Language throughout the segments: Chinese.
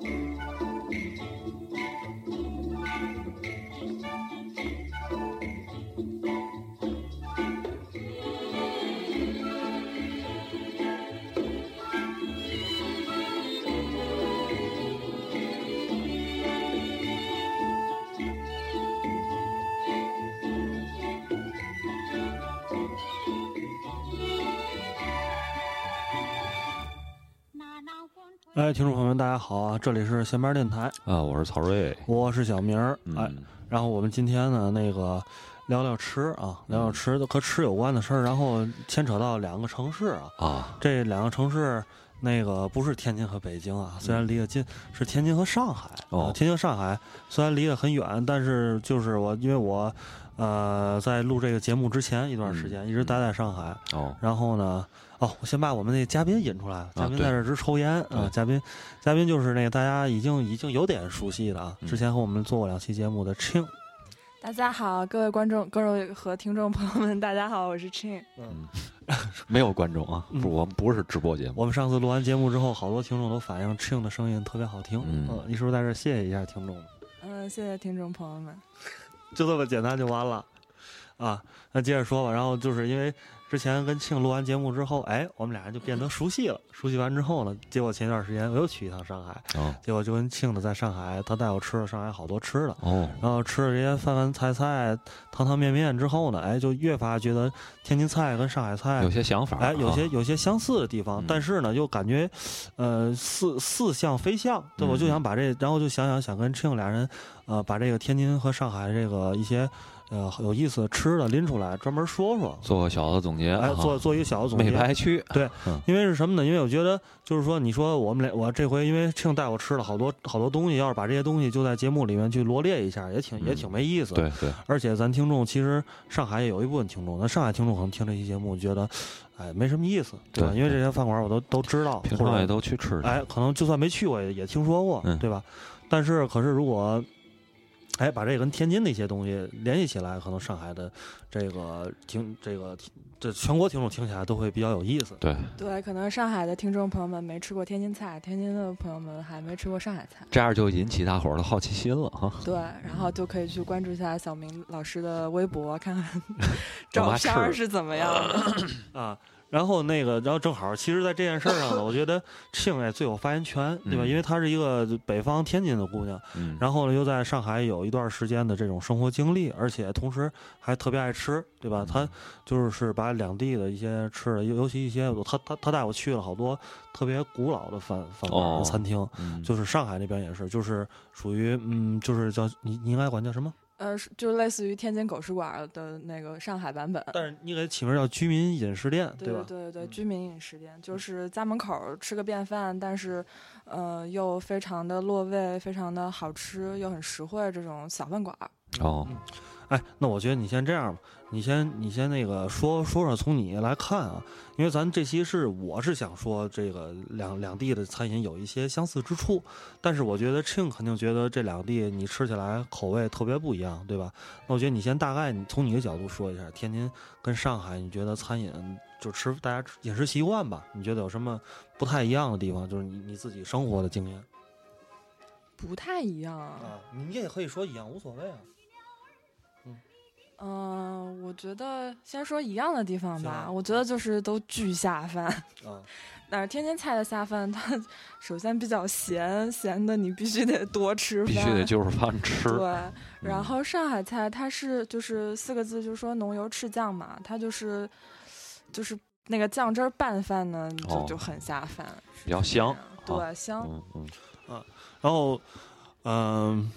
you 哎，听众朋友们，大家好啊！这里是闲班电台啊，我是曹睿，我是小明儿。嗯、哎，然后我们今天呢，那个聊聊吃啊，聊聊吃的和吃有关的事儿，然后牵扯到两个城市啊。啊，这两个城市，那个不是天津和北京啊，虽然离得近，是天津和上海。哦啊天津、上海虽然离得很远，但是就是我，因为我，呃，在录这个节目之前一段时间、一直待在上海。哦，然后呢，哦，我先把我们那嘉宾引出来。嘉宾在这儿直抽烟啊对嘉宾，嘉宾就是那个大家已经已经有点熟悉的啊，嗯之前和我们做过两期节目的 Ching。大家好，各位观众、各位和听众朋友们，大家好，我是 Chin。嗯，没有观众啊，嗯不，我们不是直播节目。我们上次录完节目之后，好多听众都反映 Ching 的声音特别好听。嗯你是不是在这儿谢谢一下听众？嗯，谢谢听众朋友们。就这么简单就完了啊？那接着说吧。然后就是因为之前跟庆录完节目之后，哎，我们俩人就变得熟悉了。熟悉完之后呢，结果前一段时间我又去一趟上海，哦结果就跟庆的在上海，他带我吃了上海好多吃的。哦，然后吃了这些饭饭菜菜、汤汤面面之后呢，哎，就越发觉得天津菜跟上海菜有些想法，哎，有些啊有些相似的地方，嗯但是呢，又感觉，呃，似似像非像。对，我就嗯想把这，然后就想想想跟庆俩人，呃，把这个天津和上海这个一些，呃，有意思的吃的拎出来，专门说说。做个小的总结，哎，啊做做一个小的总美结。白区，对嗯因为是什么呢？因为我觉得，就是说，你说我们俩，我这回因为庆带我吃了好多好多东西，要是把这些东西就在节目里面去罗列一下，也挺也嗯挺没意思。对对，而且咱听众其实上海也有一部分听众，那上海听众可能听这期节目觉得，哎，没什么意思，对吧？对因为这些饭馆我都都知道，平常也都去吃的，哎，可能就算没去过也也听说过，嗯对吧？但是可是如果哎把这个跟天津的一些东西联系起来，可能上海的这个听这个这全国听众听起来都会比较有意思。对，对，可能上海的听众朋友们没吃过天津菜，天津的朋友们还没吃过上海菜。这样就引起大伙儿的好奇心了哈。对，然后就可以去关注一下小明老师的微博，看看照片儿是怎么样的。啊。然后那个，然后正好，其实，在这件事儿上呢，我觉得庆哎最有发言权，对吧？嗯因为她是一个北方天津的姑娘，嗯，然后呢，又在上海有一段时间的这种生活经历，而且同时还特别爱吃，对吧？她就是把两地的一些吃的，尤尤其一些，她她她带我去了好多特别古老的饭饭馆、哦餐厅，嗯就是上海那边也是，就是属于嗯，就是叫你你应该管叫什么？呃，是就类似于天津狗食馆的那个上海版本。但是你给起名叫居民饮食店，对吧？对对，嗯居民饮食店就是家门口儿吃个便饭，但是，呃，又非常的落位，非常的好吃，又很实惠这种小饭馆儿。哦，哎，那我觉得你先这样吧，你先你先那个说说说从你来看啊，因为咱这期是我是想说这个两两地的餐饮有一些相似之处，但是我觉得 Ching 肯定觉得这两地你吃起来口味特别不一样，对吧？那我觉得你先大概你从你的角度说一下，天津跟上海，你觉得餐饮就吃大家饮食习惯吧，你觉得有什么不太一样的地方？就是你你自己生活的经验不太一样。啊，你也可以说一样，无所谓啊。嗯、我觉得先说一样的地方吧，我觉得就是都巨下饭。嗯，但是天津菜的下饭，它首先比较咸，咸的你必须得多吃饭，必须得就是饭吃，对。然后上海菜它是就是四个字，就是说浓油赤酱嘛，它就是就是那个酱汁儿拌饭呢，就、哦就很下饭，比较香对，香。嗯嗯，然后嗯、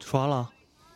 说完了。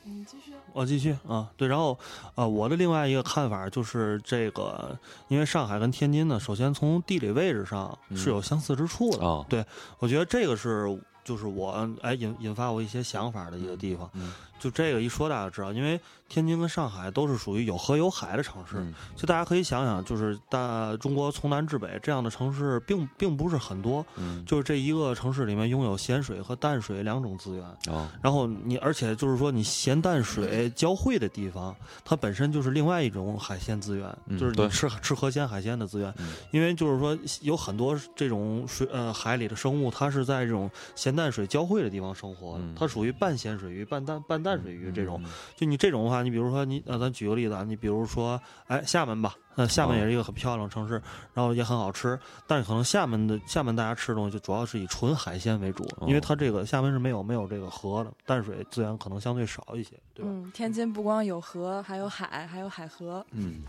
你继续。我继续啊，对，然后啊，我的另外一个看法就是这个，因为上海跟天津呢，首先从地理位置上是有相似之处的，哦，对我觉得这个是就是我哎引引发我一些想法的一个地方。嗯就这个一说，大家知道，因为天津跟上海都是属于有河有海的城市，嗯就大家可以想想，就是大中国从南至北这样的城市并并不是很多，嗯，就是这一个城市里面拥有咸水和淡水两种资源。哦，然后你，而且就是说，你咸淡水交汇的地方，它本身就是另外一种海鲜资源，嗯就是你吃吃河鲜海鲜的资源。嗯因为就是说，有很多这种水呃海里的生物，它是在这种咸淡淡水交汇的地方生活，嗯它属于半咸水鱼、半淡半淡水鱼这种。嗯就你这种的话，你比如说你呃，咱举个例子啊，你比如说哎厦门吧，呃厦门哦也是一个很漂亮的城市，然后也很好吃，但是可能厦门的厦门大家吃的东西就主要是以纯海鲜为主，因为哦它这个厦门是没有没有这个河的，淡水资源可能相对少一些，对吧？嗯，天津不光有河，还有海，还有海河。嗯，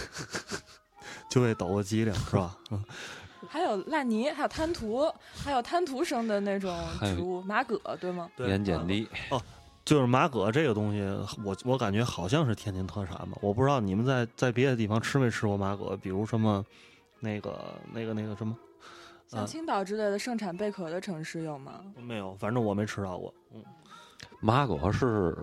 就为抖个机灵是吧？嗯，还有烂泥，还有滩涂，还有滩涂生的那种植物，马葛，对吗？对盐碱地哦，就是马葛这个东西，我我感觉好像是天津特产吧，我不知道你们在在别的地方吃没吃过马葛，比如什么那个那个那个什么。像啊青岛之类的盛产贝壳的城市有吗？没有，反正我没吃到过。嗯，马葛是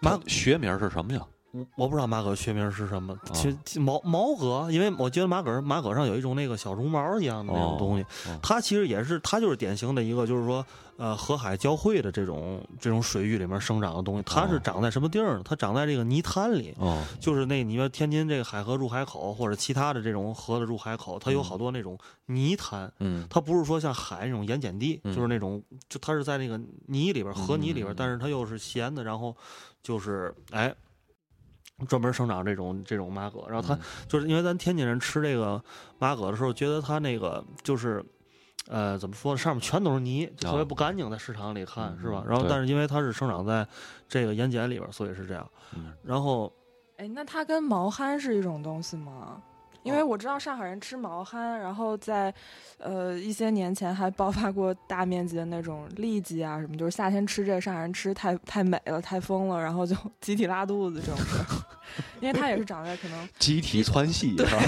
马它学名是什么呀？我我不知道马革学名是什么，哦其实毛毛革，因为我觉得马革马革上有一种那个小绒毛一样的那种东西，哦它其实也是它就是典型的一个就是说呃河海交汇的这种这种水域里面生长的东西，它是哦长在什么地儿呢？它长在这个泥滩里。哦，就是那你说天津这个海河入海口或者其他的这种河的入海口，它有好多那种泥滩，嗯它不是说像海那种盐碱地，嗯就是那种就它是在那个泥里边河泥里边，嗯但是它又是咸的，然后就是哎。专门生长这种这种马葛，然后它嗯就是因为咱天津人吃这个马葛的时候，觉得它那个就是，呃，怎么说呢？上面全都是泥，就特别哦不干净，在市场里看、嗯是吧？然后但是因为它是生长在这个盐碱里边，所以是这样。嗯然后哎，那它跟毛蚶是一种东西吗？因为哦我知道上海人吃毛蚶，然后在呃一些年前还爆发过大面积的那种痢疾啊什么，就是夏天吃这个上海人吃太太美了，太疯了，然后就 集体拉肚子这种事儿。因为它也是长在可能集体窜稀 是吧？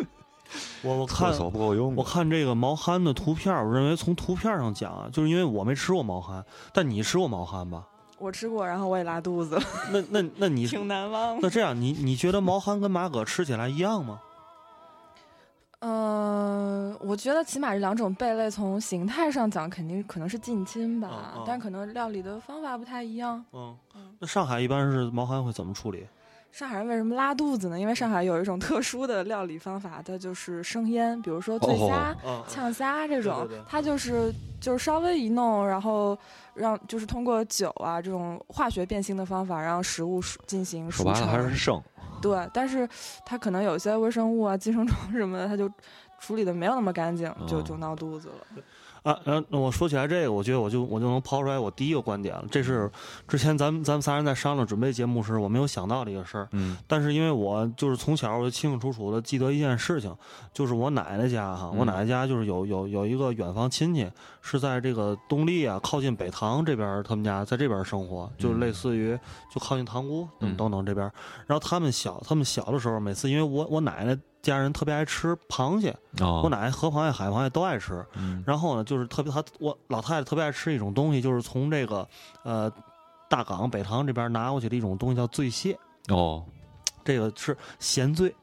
我我看厕所不够用我看这个毛蚶的图片，我认为从图片上讲啊，就是因为我没吃过毛蚶，但你吃过毛蚶吧？我吃过，然后我也拉肚子了，那那那你挺难忘的。那这样，你你觉得毛蚶跟马蛤吃起来一样吗？嗯、我觉得起码这两种贝类从形态上讲，肯定可能是近亲吧，嗯嗯但可能料理的方法不太一样。嗯嗯，那上海一般是毛蚶会怎么处理？上海人为什么拉肚子呢？因为上海有一种特殊的料理方法，它就是生腌，比如说醉虾、嗯，呛虾这种，对对对它就是就是稍微一弄，然后让就是通过酒啊这种化学变性的方法，让食物进行熟说白了还成。是剩，对，但是它可能有些微生物啊、寄生虫什么的，它就处理的没有那么干净，就哦就闹肚子了。啊，然后我说起来这个，我觉得我就我就能抛出来我第一个观点了。这是之前咱们咱们仨人在商量准备节目时，我没有想到的一个事儿。嗯但是因为我就是从小我就清清楚楚的记得一件事情，就是我奶奶家哈，我嗯奶奶家就是有有有一个远房亲戚是在这个东丽啊，靠近北塘这边，他们家在这边生活，就是类似于就靠近塘沽等嗯等等这边。然后他们小他们小的时候，每次因为我我奶奶家人特别爱吃螃蟹，哦，我奶奶河螃蟹、海螃蟹都爱吃。嗯然后呢，就是特别她我老太太特别爱吃一种东西，就是从这个呃大港北塘这边拿过去的一种东西叫醉蟹。哦这个是咸醉，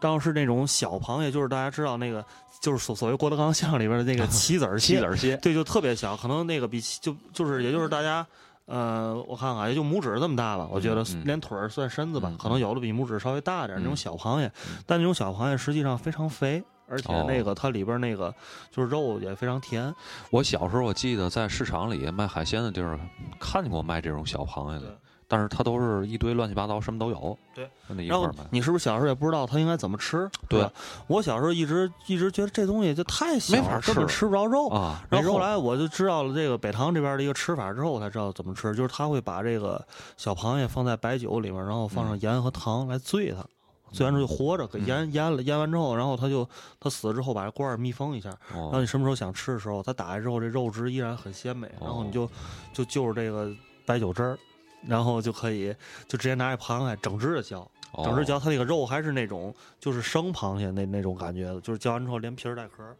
当时那种小螃蟹，就是大家知道那个，就是所所谓郭德纲相声里边的那个 棋子儿蟹，棋子儿蟹，对，就特别小，可能那个比棋就就是也就是大家。呃，我看看，也就拇指这么大吧，我觉得连腿儿算身子吧，嗯可能有的比拇指稍微大点儿那种嗯。小螃蟹，嗯。但那种小螃蟹实际上非常肥，而且哦。那个它里边那个就是肉也非常甜。我小时候我记得在市场里卖海鲜的地儿看见过卖这种小螃蟹的，但是它都是一堆乱七八糟，什么都有。对，那一然后块儿。你是不是小时候也不知道它应该怎么吃？对，我小时候一直一直觉得这东西就太小了，没法吃根本吃不着肉。啊，然后后来我就知道了这个北塘这边的一个吃法之后，我才知道怎么吃，就是他会把这个小螃蟹放在白酒里面，然后放上盐和糖来醉它，醉完之后就活着，给腌腌了，腌完之后，然后他就他死了之后把这罐儿密封一下，然后哦你什么时候想吃的时候，它打开之后这肉质依然很鲜美，然后你就就就是这个白酒汁儿。然后就可以就直接拿一螃蟹整只的嚼，哦整只嚼，它那个肉还是那种就是生螃蟹那那种感觉的，就是嚼完之后连皮儿带壳儿。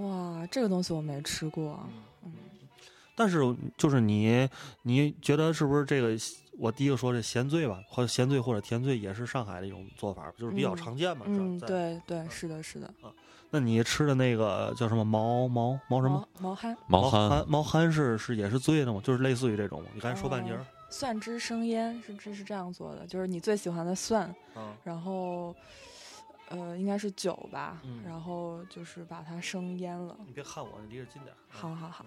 哇，这个东西我没吃过。嗯，但是就是你，你觉得是不是这个？我第一个说这咸醉吧，或者咸醉或者甜醉也是上海的一种做法，就是比较嗯常见嘛。嗯，在。对对，是的，是的。那你吃的那个叫什么毛毛毛什么？毛毛蚶，毛蚶蚶毛蚶是是也是醉的吗？就是类似于这种？你刚才说半截儿。蒜汁生腌是这是这样做的，就是你最喜欢的蒜，嗯然后呃，应该是酒吧，嗯然后就是把它生腌了。你别看我，你离着近点。好好好，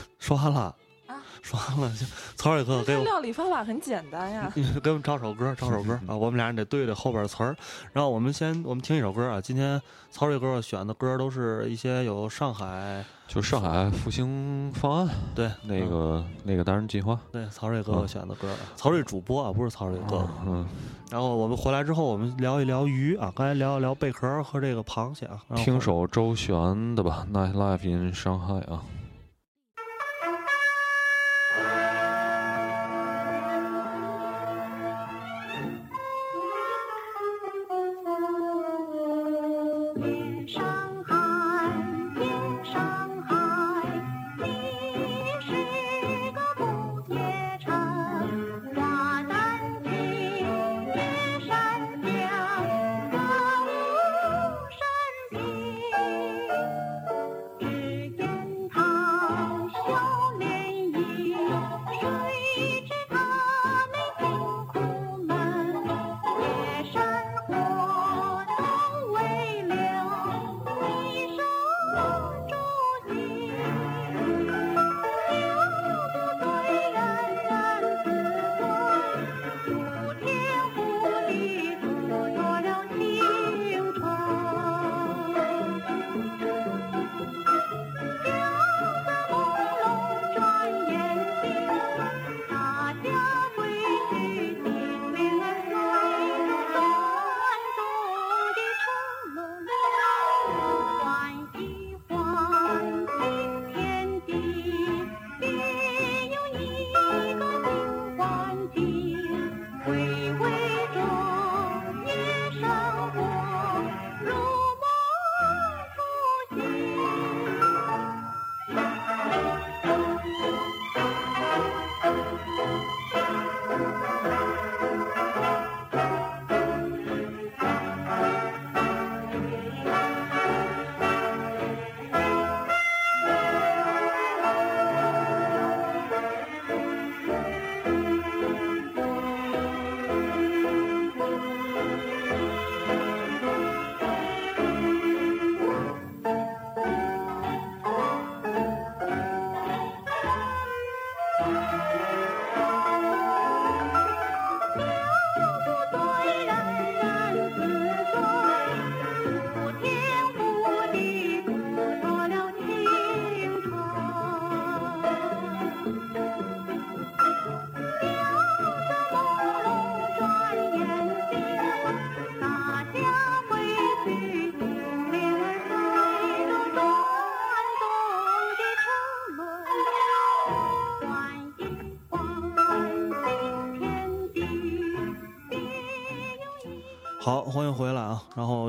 说完了啊，说完了，行曹瑞哥给我这料理方法很简单呀。给我们唱首歌，唱首歌啊！我们俩人得对对后边词儿，然后我们先我们听一首歌啊。今天曹瑞哥选的歌都是一些有上海就上海复兴方案对那个那个单人计划，对曹瑞哥哥选的歌，曹瑞主播啊，不是曹瑞哥哥。嗯，然后我们回来之后，我们聊一聊鱼啊，刚才聊一聊贝壳和这个螃蟹啊。听首周璇的吧，《Night Life in Shanghai》啊。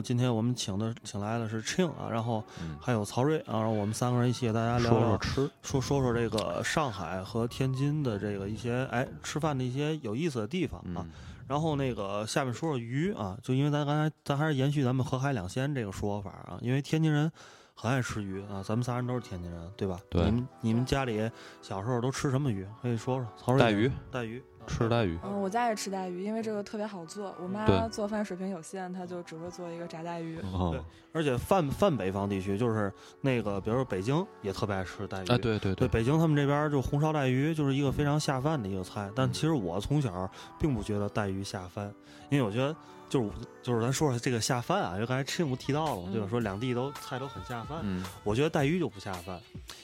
今天我们请的请来的是 Ching 啊，然后还有曹睿啊，然后我们三个人一起给大家聊说聊说吃，说说说这个上海和天津的这个一些哎吃饭的一些有意思的地方啊。嗯，然后那个下面说说鱼啊，就因为咱刚才咱还是延续咱们河海两鲜这个说法啊，因为天津人很爱吃鱼啊，咱们仨人都是天津人，对吧？对你们你们家里小时候都吃什么鱼？可以说说。曹睿带鱼，带鱼，啊吃带鱼，嗯，我家也吃带鱼，因为这个特别好做。我妈做饭水平有限，她就只会做一个炸带鱼。对，而且泛泛北方地区就是那个，比如说北京也特别爱吃带鱼。哎，对对对，，北京他们这边就红烧带鱼就是一个非常下饭的一个菜，但其实我从小并不觉得带鱼下饭，因为我觉得就是就是咱说说这个下饭啊，因为刚才赤木提到了嘛，对吧？嗯说两地都菜都很下饭，嗯，我觉得带鱼就不下饭，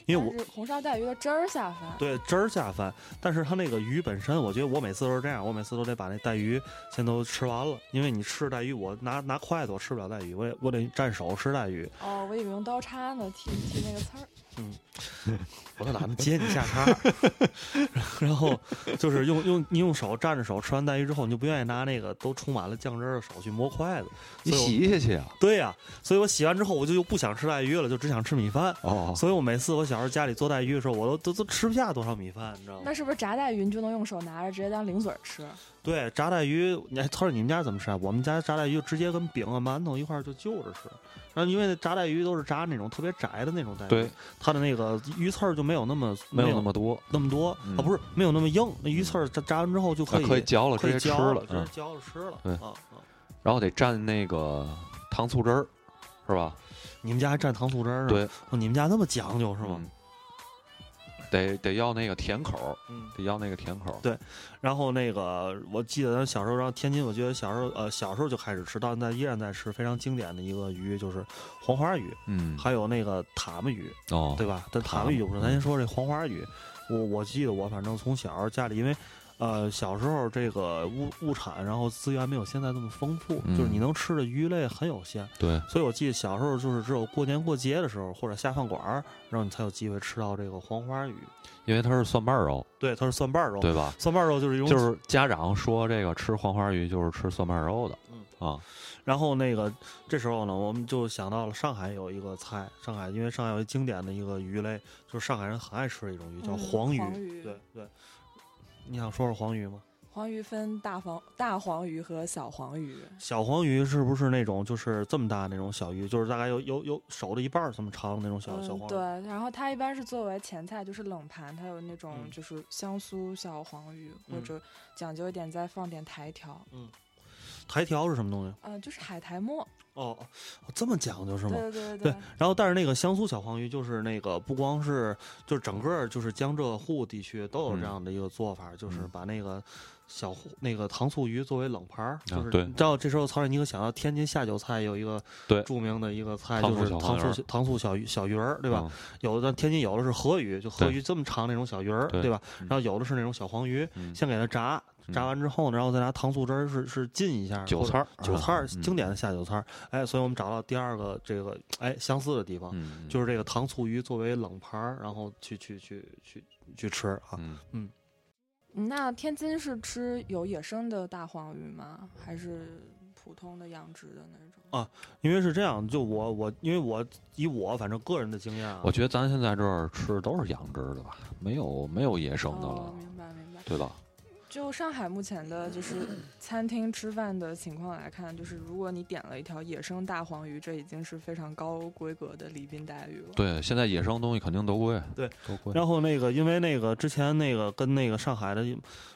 因为我是红烧带鱼的汁儿下饭。对汁儿下饭，但是它那个鱼本身，我觉得我每次都是这样，我每次都得把那带鱼先都吃完了，因为你吃带鱼，我拿拿筷子我吃不了带鱼，我得我得蘸手吃带鱼，哦，我以为用刀叉呢，剔剔那个刺儿。我都懒得接你下茬，然后就是用用你用手蘸着手吃完带鱼之后，你就不愿意拿那个都充满了酱汁儿的手去摸筷子。你洗下去啊？对呀、所以我洗完之后我就又不想吃带鱼了，就只想吃米饭。哦，所以我每次我小时候家里做带鱼的时候，我都都都吃不下多少米饭，你知道吗那？是不是炸带鱼你就能用手拿着直接当零嘴吃？对，炸带鱼，你还他说你们家怎么吃啊？我们家炸带鱼就直接跟饼啊、馒头一块儿就就着吃。然后因为炸带鱼都是炸那种特别窄的那种带鱼，对，它的那个鱼刺儿就没有那么没有那么多，那么多、嗯啊，不是没有那么硬。那鱼刺儿炸炸完之后就可以、啊可以嚼了，直接吃了，嗯直接，嚼了吃了。对啊啊。然后得蘸那个糖醋汁儿，是吧？你们家还蘸糖醋汁儿啊？对，哦，你们家那么讲究是吗？嗯得得要那个甜口。得要那个甜口儿。对然后那个，我记得咱小时候，然后天津，我觉得小时候，呃，小时候就开始吃，到现在依然在吃，非常经典的一个鱼就是黄花鱼，嗯，还有那个塔目鱼，哦，对吧？但塔塔目鱼不说，咱先说这黄花鱼。我我记得我反正从小家里，因为呃小时候这个物物产，然后资源没有现在这么丰富，嗯就是你能吃的鱼类很有限，对，所以我记得小时候就是只有过年过节的时候或者下饭馆儿，然后你才有机会吃到这个黄花鱼。因为它是蒜瓣肉，对，它是蒜瓣肉，对吧？蒜瓣肉就是一种就是家长说这个吃黄花鱼就是吃蒜瓣肉的，嗯啊，然后那个这时候呢，我们就想到了上海有一个菜，上海因为上海有一经典的一个鱼类，就是上海人很爱吃的一种鱼，叫嗯黄鱼。黄鱼对对，你想说说黄鱼吗？黄鱼分大黄大黄鱼和小黄鱼。小黄鱼是不是那种就是这么大那种小鱼，就是大概有有有手的一半儿这么长的那种小、小嗯，黄鱼？对，然后它一般是作为前菜，就是冷盘，它有那种嗯就是香酥小黄鱼，或嗯者讲究一点再放点台条，台条是什么东西？呃，就是海苔末，哦，哦这么讲究是吗？对对对，然后但是那个香酥小黄鱼就是那个不光是就是整个就是江浙沪地区都有这样的一个做法，就是嗯把那个小糊那个糖醋鱼作为冷盘儿，就是对你知道这时候曹水你可想到天津下酒菜有一个对著名的一个菜就是糖醋小糖醋小鱼小鱼儿，对吧？嗯？有的天津有的是河鱼，就河鱼这么长那种小鱼儿，对对吧？嗯然后有的是那种小黄鱼，嗯先给它炸，炸完之后呢，然后再拿糖醋汁儿是是浸一下，或者韭菜儿韭菜儿嗯经典的下酒菜儿，哎，所以我们找到第二个这个哎相似的地方，嗯，就是这个糖醋鱼作为冷盘儿，然后去去去去去吃啊。嗯，嗯那天津是吃有野生的大黄鱼吗？还是普通的养殖的那种？啊因为是这样，就我我因为我以我反正个人的经验啊，我觉得咱现在这儿吃都是养殖的吧，没有没有野生的哦了，，明白明白。对吧？就上海目前的就是 餐厅吃饭的情况来看，就是如果你点了一条野生大黄鱼，这已经是非常高规格的礼宾待遇了。对，现在野生东西肯定都贵，对，都贵。然后那个，因为那个之前那个跟那个上海的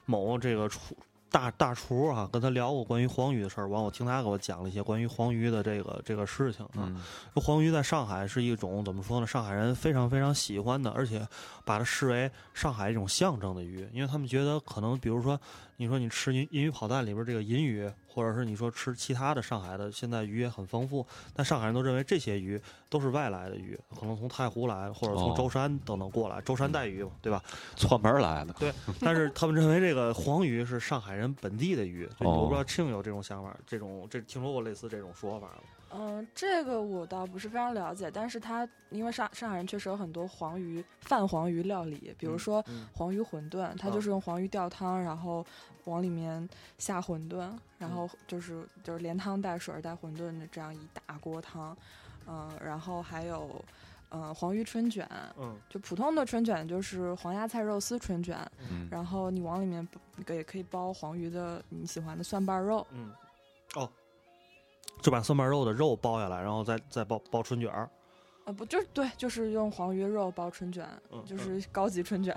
某这个厨大大厨啊，跟他聊过关于黄鱼的事儿，完我听他给我讲了一些关于黄鱼的这个这个事情啊。嗯黄鱼在上海是一种怎么说呢？上海人非常非常喜欢的，而且把它视为上海一种象征的鱼，因为他们觉得可能比如说你说你吃银银鱼跑蛋里边这个银鱼，或者是你说吃其他的上海的，现在鱼也很丰富，但上海人都认为这些鱼都是外来的鱼，可能从太湖来，或者从哦舟山等等过来，舟山带鱼嘛，对吧？串门来的，对，但是他们认为这个黄鱼是上海人本地的鱼，我不知道庆有这种想法，这种这听说过类似这种说法吗？嗯，这个我倒不是非常了解，但是它因为上上海人确实有很多黄鱼泛黄鱼料理，比如说嗯。黄鱼馄饨，它啊就是用黄鱼吊汤，然后往里面下馄饨，然后就是就是连汤带水儿带馄饨的这样一大锅汤，嗯，然后还有。嗯，黄鱼春卷，嗯。就普通的春卷就是黄芽菜肉丝春卷，嗯，然后你往里面包也可以包黄鱼的你喜欢的蒜瓣肉，嗯，哦，就把蒜瓣肉的肉包下来，然后再再包包春卷儿。呃，不就是对，就是用黄鱼肉包春卷，嗯就是高级春卷。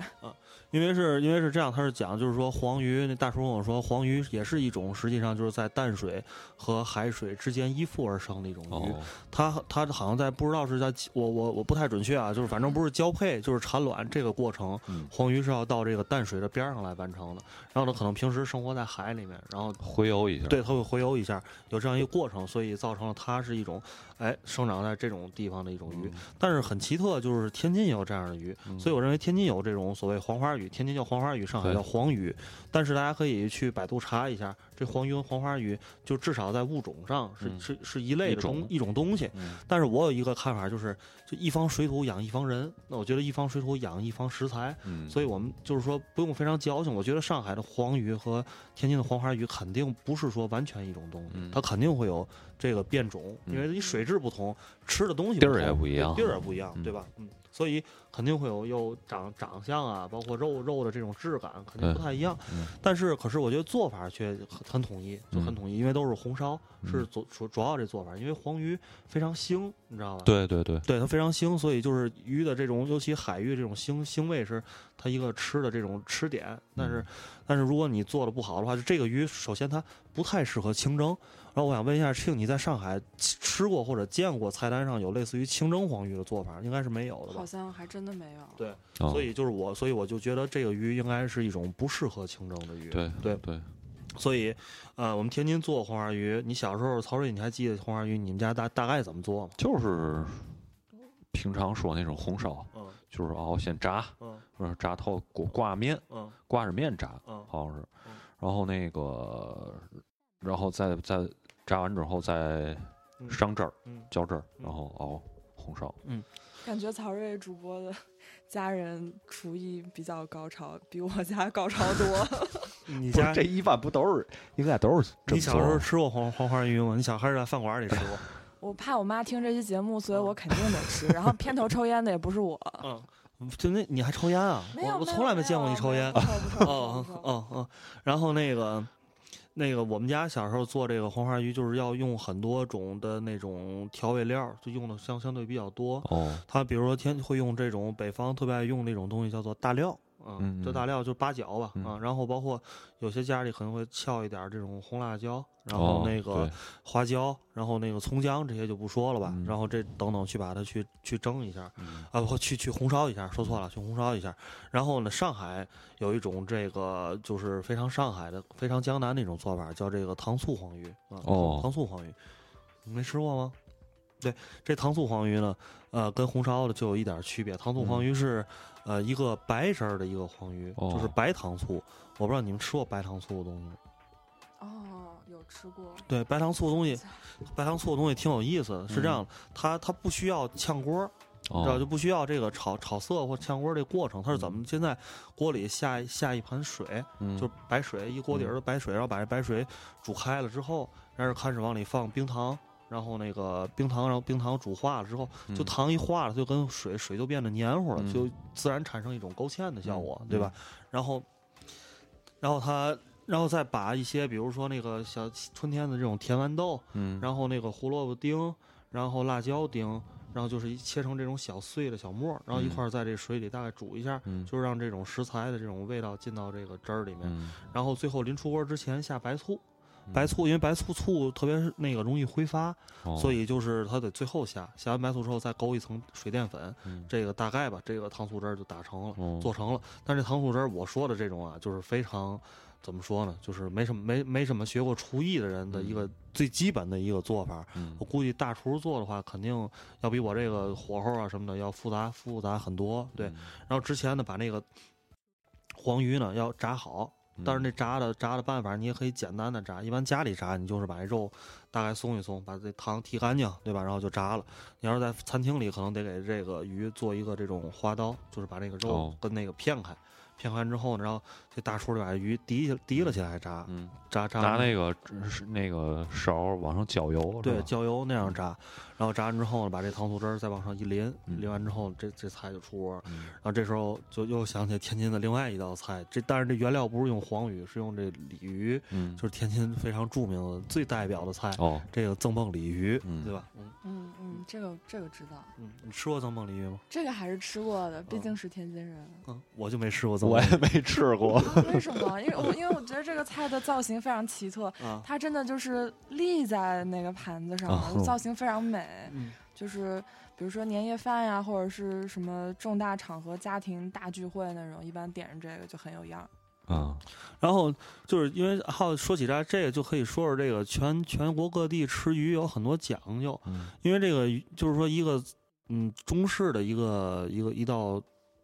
因为是因为是这样，他是讲就是说黄鱼，那大叔跟我说，黄鱼也是一种实际上就是在淡水和海水之间依附而生的一种鱼。哦，它它好像在不知道是在我我我不太准确啊，就是反正不是交配就是产卵这个过程，嗯，黄鱼是要到这个淡水的边儿上来完成的。然后它，可能平时生活在海里面，然后洄游一下，对，它会洄游一下，有这样一个过程，所以造成了它是一种，哎，生长在这种地方的一种鱼。嗯，但是很奇特，就是天津也有这样的鱼，嗯所以我认为天津有这种所谓黄花鱼，天津叫黄花鱼，上海叫黄鱼。但是大家可以去百度查一下，这黄鱼和黄花鱼，就至少在物种上是、嗯是是一类一种的东一种东西。嗯但是我有一个看法，就是就一方水土养一方人，那我觉得一方水土养一方食材。嗯，所以我们就是说不用非常矫情，我觉得上海的黄鱼和天津的黄花鱼肯定不是说完全一种东西，嗯它肯定会有这个变种，因为你水质不同，吃的东西地儿也不一样地儿也不一样，嗯对吧？嗯，所以肯定会有有长长相啊，包括肉肉的这种质感肯定不太一样。嗯但是可是我觉得做法却很很统一，就很嗯统一，因为都是红烧，是嗯主主主要这做法，因为黄鱼非常腥，你知道吧？。对对对，对它非常腥，所以就是鱼的这种，尤其海域这种腥腥味是它一个吃的这种吃点。但是，但是如果你做的不好的话，就这个鱼首先它不太适合清蒸，然后我想问一下，庆，你在上海吃吃过或者见过菜单上有类似于清蒸黄鱼的做法？应该是没有的吧好？像还真的没有。对，哦所以就是我，所以我就觉得这个鱼应该是一种不适合清蒸的鱼。对对，对，所以，呃，我们天津做黄花鱼，你小时候曹睿，你还记得黄花鱼你们家大大概怎么做吗？就是平常说那种红烧，嗯就是熬先炸，嗯炸透挂挂面，嗯挂着面炸，嗯好像是嗯。然后那个，然后再再炸完之后再嗯上汁儿，嗯，浇汁儿，嗯然后熬红烧。嗯感觉曹睿主播的 家人厨艺比较高超，比我家高超多。你家这一般不都是应该都是你小时候吃过黄黄花鱼吗？你小孩儿在饭馆里吃过？我怕我妈听这期节目，所以我肯定得吃。然后片头抽烟的也不是我，嗯，就那你还抽烟啊？没有，我我没有从来没见过你抽烟。哦哦哦，然后那个。那个我们家小时候做这个黄花鱼，就是要用很多种的那种调味料，就用的相相对比较多。哦，它比如说天会用这种北方特别爱用那种东西叫做大料，啊嗯，这大料就八角吧，嗯啊，然后包括有些家里可能会翘一点这种红辣椒，然后哦那个花椒，然后那个葱姜这些就不说了吧，嗯然后这等等去把它去去蒸一下，嗯啊不去去红烧一下，说错了，去红烧一下。然后呢，上海有一种这个就是非常上海的、非常江南的一种做法，叫这个糖醋黄鱼啊，哦糖醋黄鱼，你没吃过吗？对，这糖醋黄鱼呢，呃，跟红烧的就有一点区别。糖醋黄鱼是、呃一个白汁儿的一个黄鱼，哦就是白糖醋。我不知道你们吃过白糖醋的东西吗？哦，有吃过。对，白糖醋的东西，白糖醋的东西挺有意思的。是这样的，它它不需要炝锅，知道哦就不需要这个炒炒色或炝锅这过程。它是怎么？现在锅里下下一盆水，嗯就白水，一锅底儿的白水，然后把这白水煮开了之后，然后开始往里放冰糖，然后那个冰糖，然后冰糖煮化了之后，就嗯糖一化了，就跟水水就变得黏糊了，嗯就自然产生一种勾芡的效果，嗯对吧？然后，然后它。然后再把一些，比如说那个小春天的这种甜豌豆，嗯，然后那个胡萝卜丁，然后辣椒丁，然后就是一切成这种小碎的小末儿，然后一嗯块儿在这水里大概煮一下，嗯就是让这种食材的这种味道进到这个汁儿里面。嗯然后最后临出锅之前下白醋，嗯白醋因为白醋醋特别是那个容易挥发，哦所以就是它得最后下，下完白醋之后再勾一层水淀粉，嗯这个大概吧，这个糖醋汁儿就打成了，哦做成了。但是糖醋汁儿我说的这种啊，就是非常。怎么说呢？就是没什么没没什么学过厨艺的人的一个最基本的一个做法。嗯我估计大厨做的话，肯定要比我这个火候啊什么的要复杂复杂很多。对，嗯然后之前呢，把那个黄鱼呢要炸好，嗯但是那炸的炸的办法你也可以简单的炸，一般家里炸你就是把这肉大概松一松，把这汤剔干净，对吧？然后就炸了。你要是在餐厅里，可能得给这个鱼做一个这种花刀，就是把那个肉哦跟那个片开，片开之后呢，然后这大厨就把鱼提起提了起来炸，嗯，炸炸拿那个是那个勺往上浇油，对浇油那样炸，然后炸完之后呢，把这糖醋汁儿再往上一淋，嗯淋完之后这这菜就出锅。嗯然后这时候就又想起天津的另外一道菜，这但是这原料不是用黄鱼，是用这鲤鱼，嗯，就是天津非常著名的最代表的菜，哦，这个赠蹦鲤鱼，嗯对吧？嗯嗯嗯，这个这个知道，嗯，你吃过赠蹦鲤鱼吗？这个还是吃过的，毕竟是天津人。嗯，我就没吃过赠我也没吃过，啊为什么？因为我因为我觉得这个菜的造型非常奇特，啊。它真的就是立在那个盘子上造型非常美。嗯就是比如说年夜饭呀，或者是什么重大场合、家庭大聚会那种，一般点上这个就很有样儿。啊，然后就是因为好说起这这个，就可以说说这个全全国各地吃鱼有很多讲究，嗯因为这个鱼就是说一个嗯中式的一个一个一道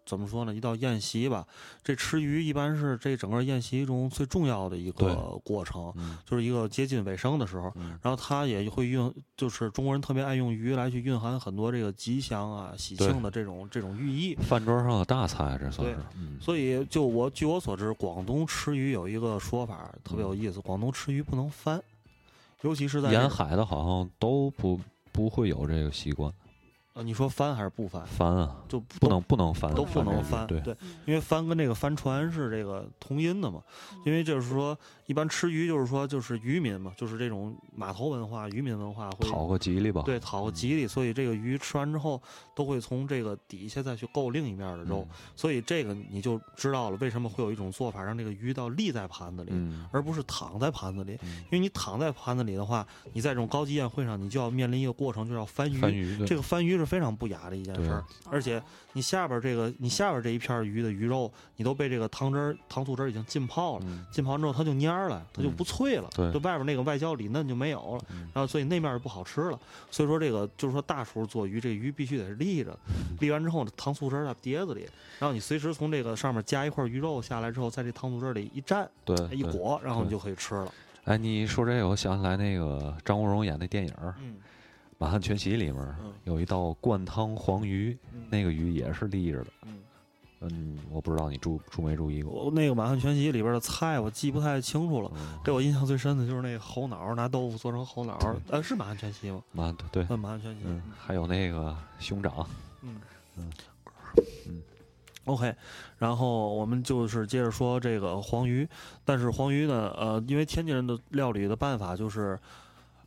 怎么说呢？一道宴席吧，这吃鱼一般是这整个宴席中最重要的一个过程，嗯就是一个接近尾声的时候。嗯然后它也会用，就是中国人特别爱用鱼来去蕴含很多这个吉祥啊、喜庆的这种这种寓意。饭桌上的大菜，这算是，嗯，所以，就我据我所知，广东吃鱼有一个说法特别有意思，广东吃鱼不能翻，尤其是在沿海的好像都不不会有这个习惯，呃，你说翻还是不翻？翻啊，就不能不能翻，都不能翻，对，嗯因为翻跟这个帆船是这个同音的嘛。因为就是说，一般吃鱼就是说就是渔民嘛，就是这种码头文化、渔民文化会讨个吉利吧。对讨个吉利，所以这个鱼吃完之后都会从这个底下再去够另一面的肉，所以这个你就知道了为什么会有一种做法让这个鱼到立在盘子里。嗯，而不是躺在盘子里，嗯因为你躺在盘子里的话，你在这种高级宴会上，你就要面临一个过程，就要翻鱼。翻鱼这个翻鱼是非常不雅的一件事儿，而且你下边这个你下边这一片鱼的鱼肉，你都被这个汤汁儿、糖醋汁儿已经浸泡了，嗯浸泡之后它就蔫儿了，它就不脆了，对就外边那个外焦里嫩就没有了，嗯然后所以那面就不好吃了。所以说这个就是说大厨做鱼，这鱼必须得是立着，嗯立完之后糖醋汁儿在碟子里，然后你随时从这个上面加一块鱼肉下来之后，在这糖醋汁里一蘸对对一裹，然后你就可以吃了。哎，你说这个，我想起来那个张国荣演那电影满汉全席》里面嗯有一道灌汤黄鱼，嗯那个鱼也是立着的。嗯。嗯，我不知道你注注没注意过。我那个《满汉全席》里边的菜我记不太清楚了，嗯给我印象最深的就是那个猴脑，拿豆腐做成猴脑，呃，是《满汉全席》吗？满对，嗯，《满汉全席》。嗯，还有那个熊掌，嗯嗯嗯 OK，然后我们就是接着说这个黄鱼，但是黄鱼呢，呃，因为天津人的料理的办法就是，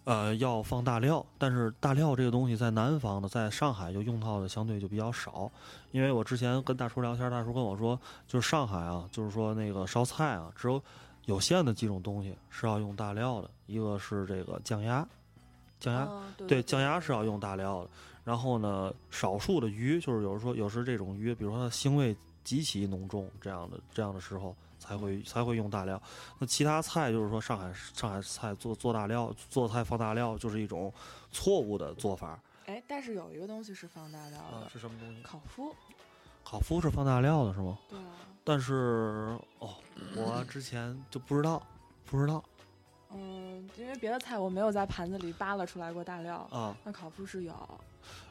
呃，要放大料，但是大料这个东西在南方呢，在上海就用到的相对就比较少，因为我之前跟大叔聊天，大叔跟我说，就是上海啊，就是说那个烧菜啊，只有有限的几种东西是要用大料的，一个是这个酱鸭，酱鸭。嗯对对，酱鸭是要用大料的。然后呢，少数的鱼，就是有时候有时这种鱼，比如说它腥味极其浓重，这样的这样的时候才会才会用大料。那其他菜就是说上海上海菜做做大料，做菜放大料，就是一种错误的做法哎，但是有一个东西是放大料啊的，。是什么东西？烤麸。烤麸是放大料的是吗？对啊，但是哦，我之前就不知道，不知道嗯，因为别的菜我没有在盘子里扒拉出来过大料，啊。那烤麸是有，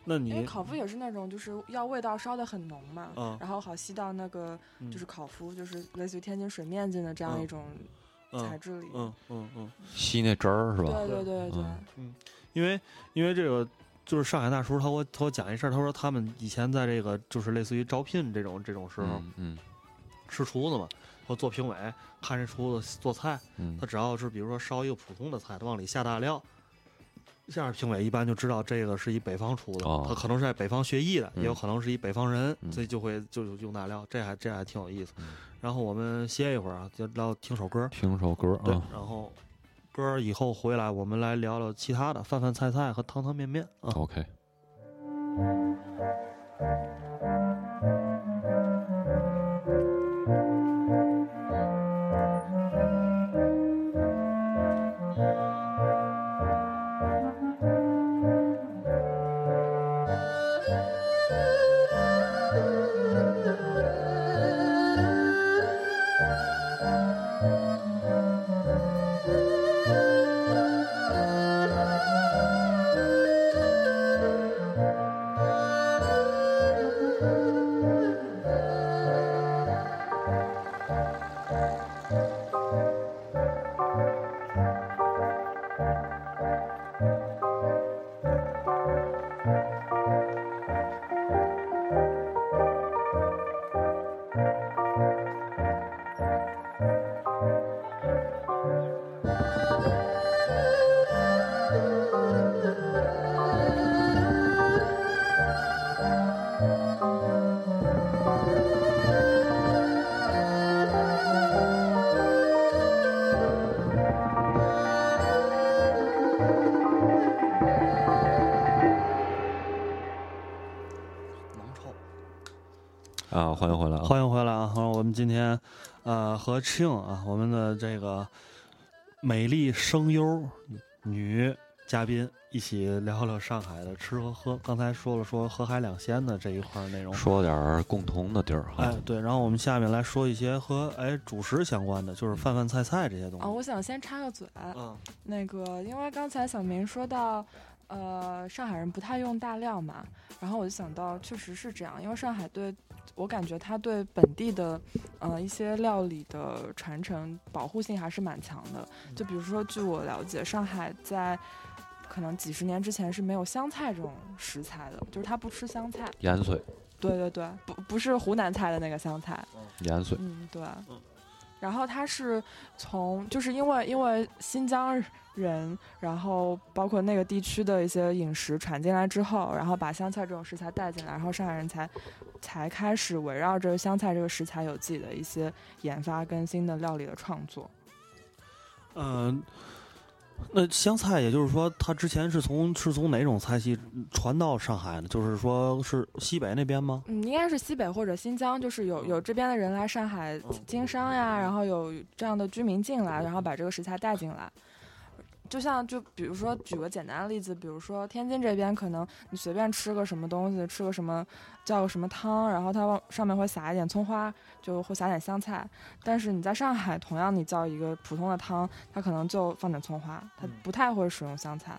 那因为你烤麸也是那种就是要味道烧的很浓嘛，嗯然后好吸到那个嗯就是烤麸，就是类似于天津水面筋的这样嗯一种材质里。嗯嗯嗯，吸那汁儿是吧？对对对对，嗯因为因为这个就是上海大叔他给我他给我讲一事儿，他说他们以前在这个就是类似于招聘这种这种时候、嗯嗯是厨子嘛，或做评委，看这厨子做菜，嗯他只要是比如说烧一个普通的菜，他往里下大料。这样评委一般就知道这个是一北方厨子，哦他可能是在北方学艺的，嗯也有可能是一北方人，嗯所以就会就用大料，这还这还挺有意思。嗯然后我们歇一会儿啊，就聊听首歌，听首歌对，啊。然后歌儿以后回来我们来聊聊其他的饭饭菜菜和汤汤面面啊。OK，们今天呃和庆啊，我们的这个美丽声优女嘉宾一起聊聊上海的吃和喝。刚才说了说河海两鲜的这一块儿内容。说点儿共同的地儿哈哎，。对，然后我们下面来说一些和哎主食相关的，就是饭饭菜菜这些东啊，西。我想先插个嘴，嗯那个因为刚才小明说到。呃，上海人不太用大料嘛，然后我就想到，确实是这样，因为上海对我感觉它对本地的呃一些料理的传承保护性还是蛮强的。就比如说，据我了解，上海在可能几十年之前是没有香菜这种食材的，就是他不吃香菜。盐水，对对对，不不是湖南菜的那个香菜。盐水，嗯，对。然后他是从，就是因为因为新疆人，然后包括那个地区的一些饮食传进来之后，然后把香菜这种食材带进来，然后上海人才才开始围绕着香菜这个食材有自己的一些研发跟新的料理的创作。嗯、那湘菜，也就是说，它之前是从是从哪种菜系传到上海的？就是说是西北那边吗？嗯，应该是西北或者新疆，就是有有这边的人来上海经商呀，然后有这样的居民进来，然后把这个食材带进来。就像就比如说举个简单的例子，比如说天津这边可能你随便吃个什么东西，吃个什么叫个什么汤，然后它往上面会撒一点葱花，就会撒点香菜。但是你在上海，同样你叫一个普通的汤，它可能就放点葱花，它不太会使用香菜。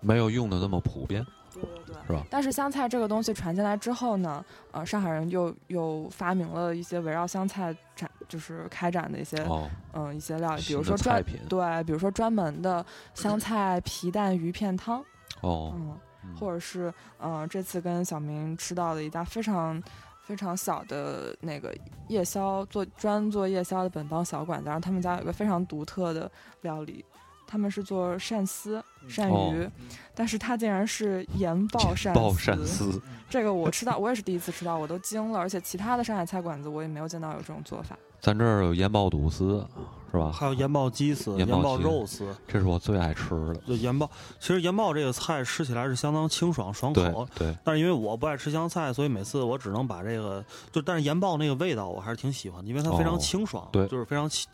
没有用的那么普遍，对对对，是吧？但是香菜这个东西传进来之后呢，呃，上海人又又发明了一些围绕香菜展，就是开展的一些哦，嗯、一些料理，比如说专，对，比如说专门的香菜皮蛋鱼片汤，哦，嗯，嗯。或者是嗯、呃这次跟小明吃到的一家非常。非常小的那个夜宵做专做夜宵的本帮小馆子，然后他们家有一个非常独特的料理，他们是做鳝丝、鳝哦鱼，但是它竟然是盐爆鳝爆丝鳝丝，这个我吃到，我也是第一次吃到，我都惊了。而且其他的上海菜馆子我也没有见到有这种做法。咱这儿有盐爆肚丝，是吧？还有盐爆鸡丝、盐爆爆肉丝。这是我最爱吃的。就盐爆，其实盐爆这个菜吃起来是相当清爽爽口，对，但是因为我不爱吃香菜，所以每次我只能把这个就，但是盐爆那个味道我还是挺喜欢的，因为它非常哦清爽，对就是非常清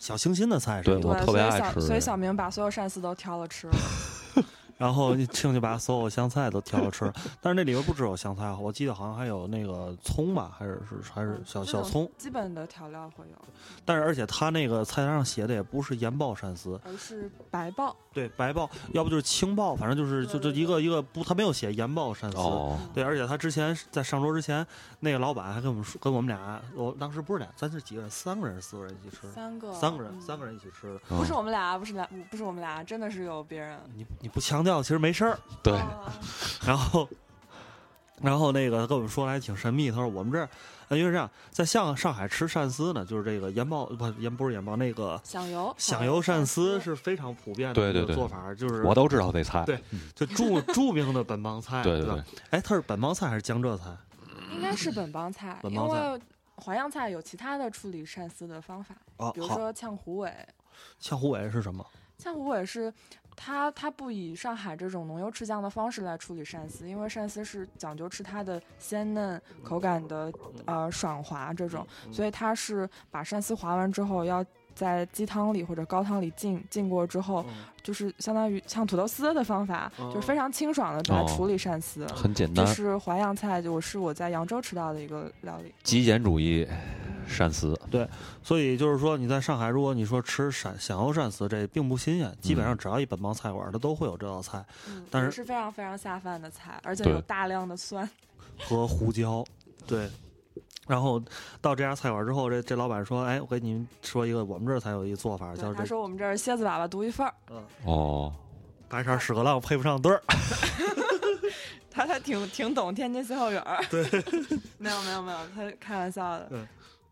小清新的菜是吧对我特别爱吃这个所以小明把所有鳝丝都挑了吃了。然后你庆就把所有香菜都挑着吃，但是那里边不只有香菜，我记得好像还有那个葱吧，还是是还是小小葱，基本的调料会有，但是而且他那个菜单上写的也不是盐爆鳝丝，而是白爆。对白爆，要不就是青爆，反正就是就这一个一个不，他没有写盐爆鳝丝。哦，对，而且他之前在上桌之前，那个老板还跟我们说，跟我们俩，我当时不是俩，咱是几个人，三个人、四个人一起吃，三个，三个人，嗯三个人一起吃的。不是嗯我们俩，不是俩，不是我们俩，真的是有别人。你你不强调，其实没事儿。对，啊 然后，然后那个跟我们说的还挺神秘，他说我们这儿，呃因为这样，在上上海吃鳝丝呢，就是这个盐爆不盐不是盐爆，那个响油，响油鳝丝是非常普遍的一对对做法，就是我都知道这菜。对就著著名的本帮菜，对对吧？哎，它是本帮菜还是江浙菜？应该是本帮菜，因本帮菜为淮扬菜有其他的处理鳝丝的方法，比如说炝虎尾。炝虎尾是什么？炝虎尾是它它不以上海这种浓油赤酱的方式来处理鳝丝，因为鳝丝是讲究吃它的鲜嫩、口感的呃爽滑这种，所以它是把鳝丝划完之后要。在鸡汤里或者高汤里浸浸过之后，嗯就是相当于像土豆丝的方法，哦就是非常清爽的来哦处理鳝丝。很简单，这是淮扬菜，就我是我在扬州吃到的一个料理。极简主义鳝丝。对所以就是说，你在上海，如果你说吃鳝响油鳝丝，这并不新鲜，基本上只要一本帮菜馆，它都会有这道菜嗯，但是也是非常非常下饭的菜，而且有大量的蒜。和胡椒。对，然后到这家菜馆之后，这这老板说：“哎，我给你们说一个，我们这儿才有一做法，叫对，他说我们这儿蝎子粑粑独一份儿，嗯哦，白茬屎壳郎配不上对儿。他他挺挺懂天津歇后语儿。对，没有没有没有，他开玩笑的。对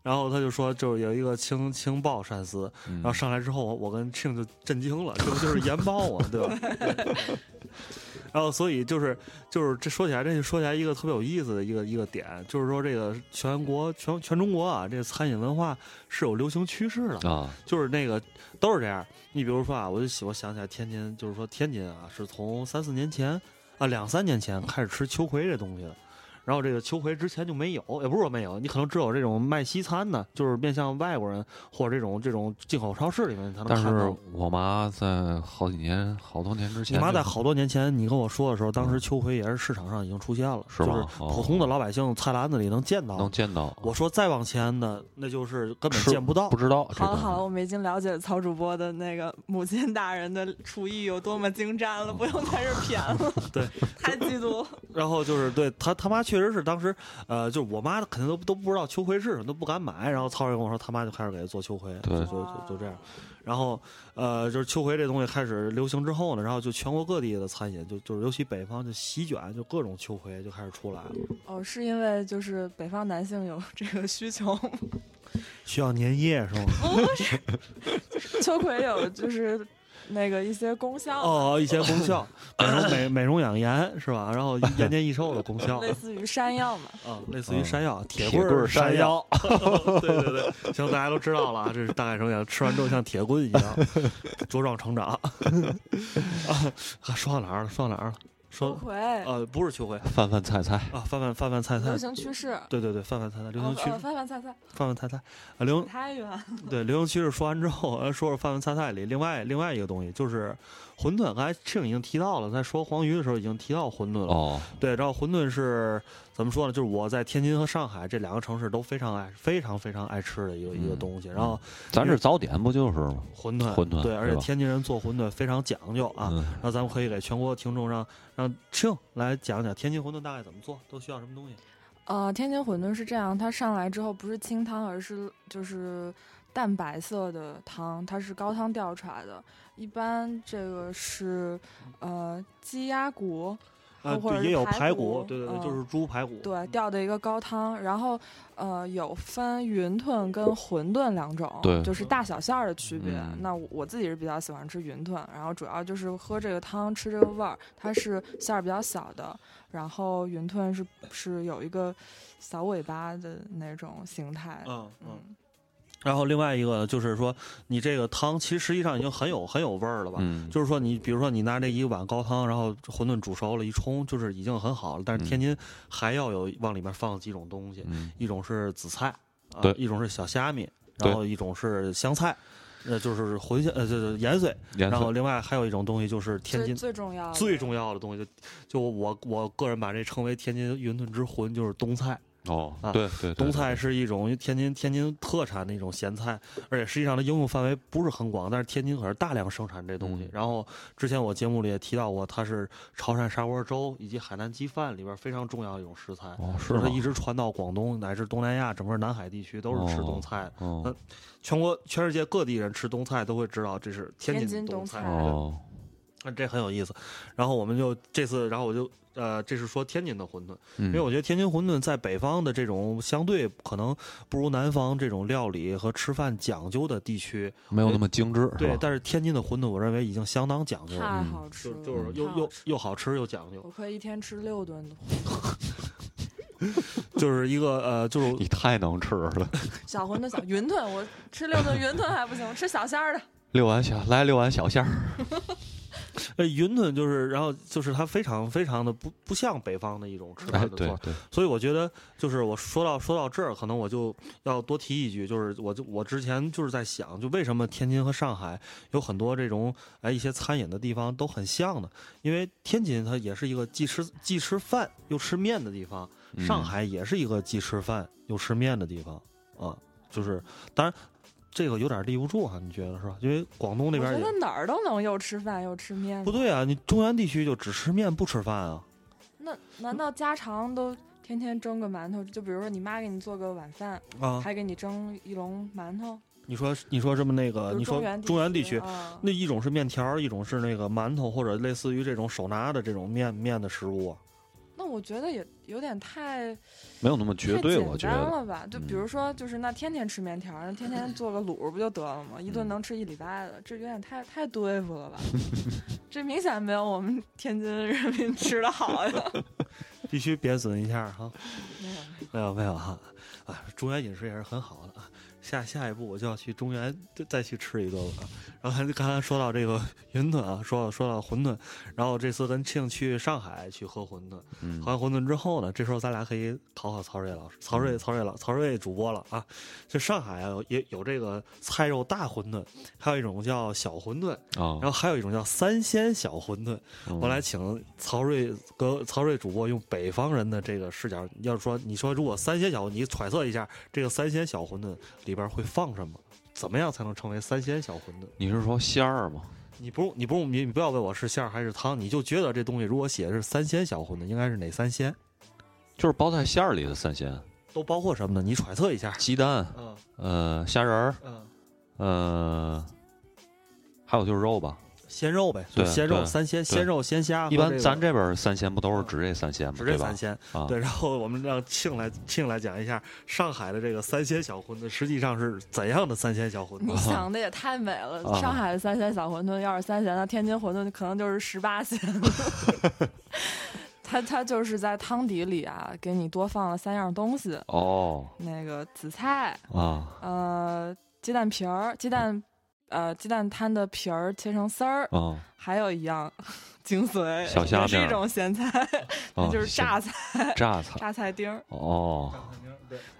然后他就说，就是有一个青青鲍鳝丝，嗯然后上来之后，我我跟庆就震惊了，这不就是盐包啊，对吧？对然后所以就是就是这说起来，这就说起来一个特别有意思的一个一个点，就是说这个全国全全中国啊，这个餐饮文化是有流行趋势的，啊，就是那个都是这样。你比如说啊，我就喜我想起来天津，就是说天津啊，是从三四年前啊两三年前开始吃秋葵这东西的。然后这个秋葵之前就没有，也不是说没有，你可能只有这种卖西餐的，就是面向外国人或者这种这种进口超市里面才能看到但是。我妈在好几年、好多年之前就，你妈在好多年前你跟我说的时候，当时秋葵也是市场上已经出现了，就是普通的老百姓菜篮子里能见到。能见到。我说再往前的，那就是根本见不到。不知道。好了好了，我们已经了解曹主播的那个母亲大人的厨艺有多么精湛了，不用在这儿 谝了。对，太嫉妒了。然后就是对他他妈确实是当时，呃，就是我妈肯定都都不知道秋葵是什么，都不敢买。然后曹瑞跟我说，他妈就开始给他做秋葵，对就就就就这样。然后，呃，就是秋葵这东西开始流行之后呢，然后就全国各地的餐饮，就就是尤其北方就席卷，就各种秋葵就开始出来了，哦，是因为就是北方男性有这个需求，需要粘液是吗？不是，秋葵有就是那个一些功效，哦，一些功效，美容美美容养颜是吧？然后延年益寿的功效 类似于山药嘛。啊，类似于山药、铁铁棍山药。对对对，行，大家都知道了啊，这是大概什么样，吃完之后像铁棍一样茁壮成长。啊，说到哪儿了？说到哪儿了？秋说葵，呃，不是秋葵饭饭菜菜，啊，饭饭饭饭菜菜流，行趋势，对对对，饭饭菜菜，流行趋哦呃饭饭菜菜饭饭菜菜啊，流太远，对流行趋势说完之后，呃，说说饭饭菜菜里另外另外一个东西就是馄饨，刚才庆已经提到了，在说黄鱼的时候已经提到馄饨了。哦，对，然后馄饨是怎么说呢？就是我在天津和上海这两个城市都非常爱、非常非常爱吃的一个、一个嗯东西。然后咱这早点不就是吗？馄饨，馄饨对，而且天津人做馄饨非常讲究啊。嗯，然后咱们可以给全国听众让让庆来讲讲天津馄饨大概怎么做，都需要什么东西。呃，天津馄饨是这样，它上来之后不是清汤，而是就是淡白色的汤，它是高汤调出来的。一般这个是呃鸡鸭骨，啊，或者对，也有是排排骨对对对，嗯就是猪排骨。对，调的一个高汤。然后呃有分云吞跟馄饨两种，对就是大小馅儿的区别。嗯那我我自己是比较喜欢吃云吞，然后主要就是喝这个汤吃这个味儿，它是馅儿比较小的，然后云吞是是有一个小尾巴的那种形态。嗯嗯。嗯，然后另外一个，就是说你这个汤其实实际上已经很有很有味儿了吧？嗯，就是说你比如说你拿这一碗高汤，然后馄饨煮熟了，一冲就是已经很好了。但是嗯天津还要有往里面放几种东西，嗯一种是紫菜，啊对，一种是小虾米，然后一种是香菜，那，就是茴香，呃，就是盐水。颜色然后另外还有一种东西就是天津最重要的最重要的东西，就就我我个人把这称为天津云吞之魂，就是冬菜。哦啊，对对，对冬菜是一种天津天津特产的一种咸菜，而且实际上它应用范围不是很广，但是天津可是大量生产这东西。嗯然后之前我节目里也提到过，它是潮汕砂锅粥以及海南鸡饭里边非常重要的一种食材。哦，是它？一直传到广东乃至东南亚整个南海地区都是吃哦冬菜的。哦全国全世界各地人吃冬菜都会知道这是天天津冬菜哦，啊，这很有意思。然后我们就这次，然后我就呃，这是说天津的馄饨，因因为我觉得天津馄饨在北方的这种相对可能不如南方这种料理和吃饭讲究的地区，没有那么精致，对？但是天津的馄饨我认为已经相当讲究了，太嗯好吃了，就就是又又太好吃又好吃又讲究，我可以一天吃六顿的馄 就是一个呃，就是你太能吃了，小馄饨、小云吞，我吃六顿云吞还不行，吃小馅儿的。六碗小来六碗小馅儿，呃云吞就是，然后就是它非常非常的不不像北方的一种吃哎，法的做法，对对，所以我觉得，就是我说到说到这儿，可能我就要多提一句，就是我就我之前就是在想，就为什么天津和上海有很多这种哎一些餐饮的地方都很像呢？因为天津它也是一个既吃既吃饭又吃面的地方，嗯上海也是一个既吃饭又吃面的地方啊，就是当然。这个有点立不住哈、你觉得是吧？因为广东那边我觉得哪儿都能又吃饭又吃面。不对啊，你中原地区就只吃面不吃饭啊。那难道家常都天天蒸个馒头？就比如说你妈给你做个晚饭，啊，还给你蒸一笼馒头？你说你说这么那个，你说中原地区，啊那一种是面条，一种是那个馒头或者类似于这种手拿的这种面面的食物啊。那我觉得也有点太没有那么绝对，我觉得，了吧？就比嗯如说，就是那天天吃面条儿，那天天做个卤不就得了吗？一顿嗯能吃一礼拜的，这有点太太对付了吧？这明显没有我们天津人民吃的好呀！必须贬损一下哈，没有没有没有哈，啊，中原饮食也是很好的啊。下下一步我就要去中原再再去吃一顿了啊。然后刚才说到这个云吞啊，说到说到馄饨，然后这次跟庆去上海去喝馄饨，嗯喝完馄饨之后呢，这时候咱俩可以考考曹睿老师，曹睿曹睿老曹睿主播了啊。这上海啊也有这个菜肉大馄饨，还有一种叫小馄饨，啊然，后还有一种叫三鲜小馄饨。嗯我来请曹睿哥曹睿主播用北方人的这个视角，要是说你说如果三鲜小，你揣测一下这个三鲜小馄饨里边会放什么？怎么样才能成为三鲜小馄饨？你是说馅儿吗？你不用，你不用，你你不要问我是馅儿还是汤，你就觉得这东西如果写的是三鲜小馄饨，应该是哪三鲜？就是包在馅儿里的三鲜，都包括什么呢？你揣测一下。鸡蛋，嗯呃，虾仁儿，嗯，呃，还有就是肉吧。鲜肉呗，对就鲜肉三鲜，鲜肉鲜虾一。般咱这边三鲜不都是指这三鲜吗？指？这三鲜，啊，对，然后我们让庆来庆来讲一下上海的这个三鲜小馄饨实际上是怎样的三鲜小馄饨你。想的也太美了！啊上海的三鲜小馄饨要是三鲜，那天津馄饨可能就是十八鲜。它它就是在汤底里啊，给你多放了三样东西，哦那个紫菜，啊，呃，鸡蛋皮儿，鸡蛋，呃，鸡蛋摊的皮儿切成丝儿，啊还有一样 精髓，小虾是一种咸菜，那啊，就是行榨菜，榨菜。榨菜丁儿，哦，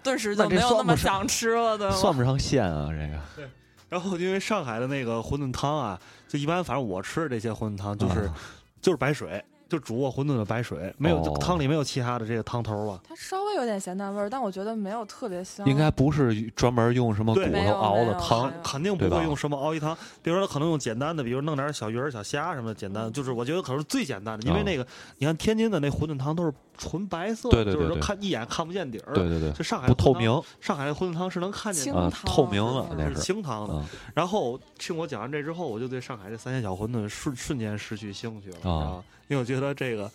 顿时就没有那么想吃了，对吗？算不上咸啊，这个对然后因为上海的那个馄饨汤啊，就一般反正我吃的这些馄饨汤就是、啊就是白水，就煮过馄饨的白水，没有、哦汤里没有其他的这个汤头了。它稍微有点咸淡味儿，但我觉得没有特别香。应该不是专门用什么骨头熬的汤肯定不会用什么熬一汤，比如说可能用简单的，比如弄点小鱼儿、小虾什么的，简单，就是我觉得可能是最简单的，因为啊那个、你看天津的那馄饨汤都是纯白色的，就是说对。对对对看一眼看不见底儿。对对对，就上海不透明。上海的馄饨汤是能看见的。啊，清汤透明了嗯是那是。清汤的，啊然后听我讲完这之后，我就对上海这三鲜小馄饨瞬瞬间失去兴趣了，啊。啊，因为我觉得这个，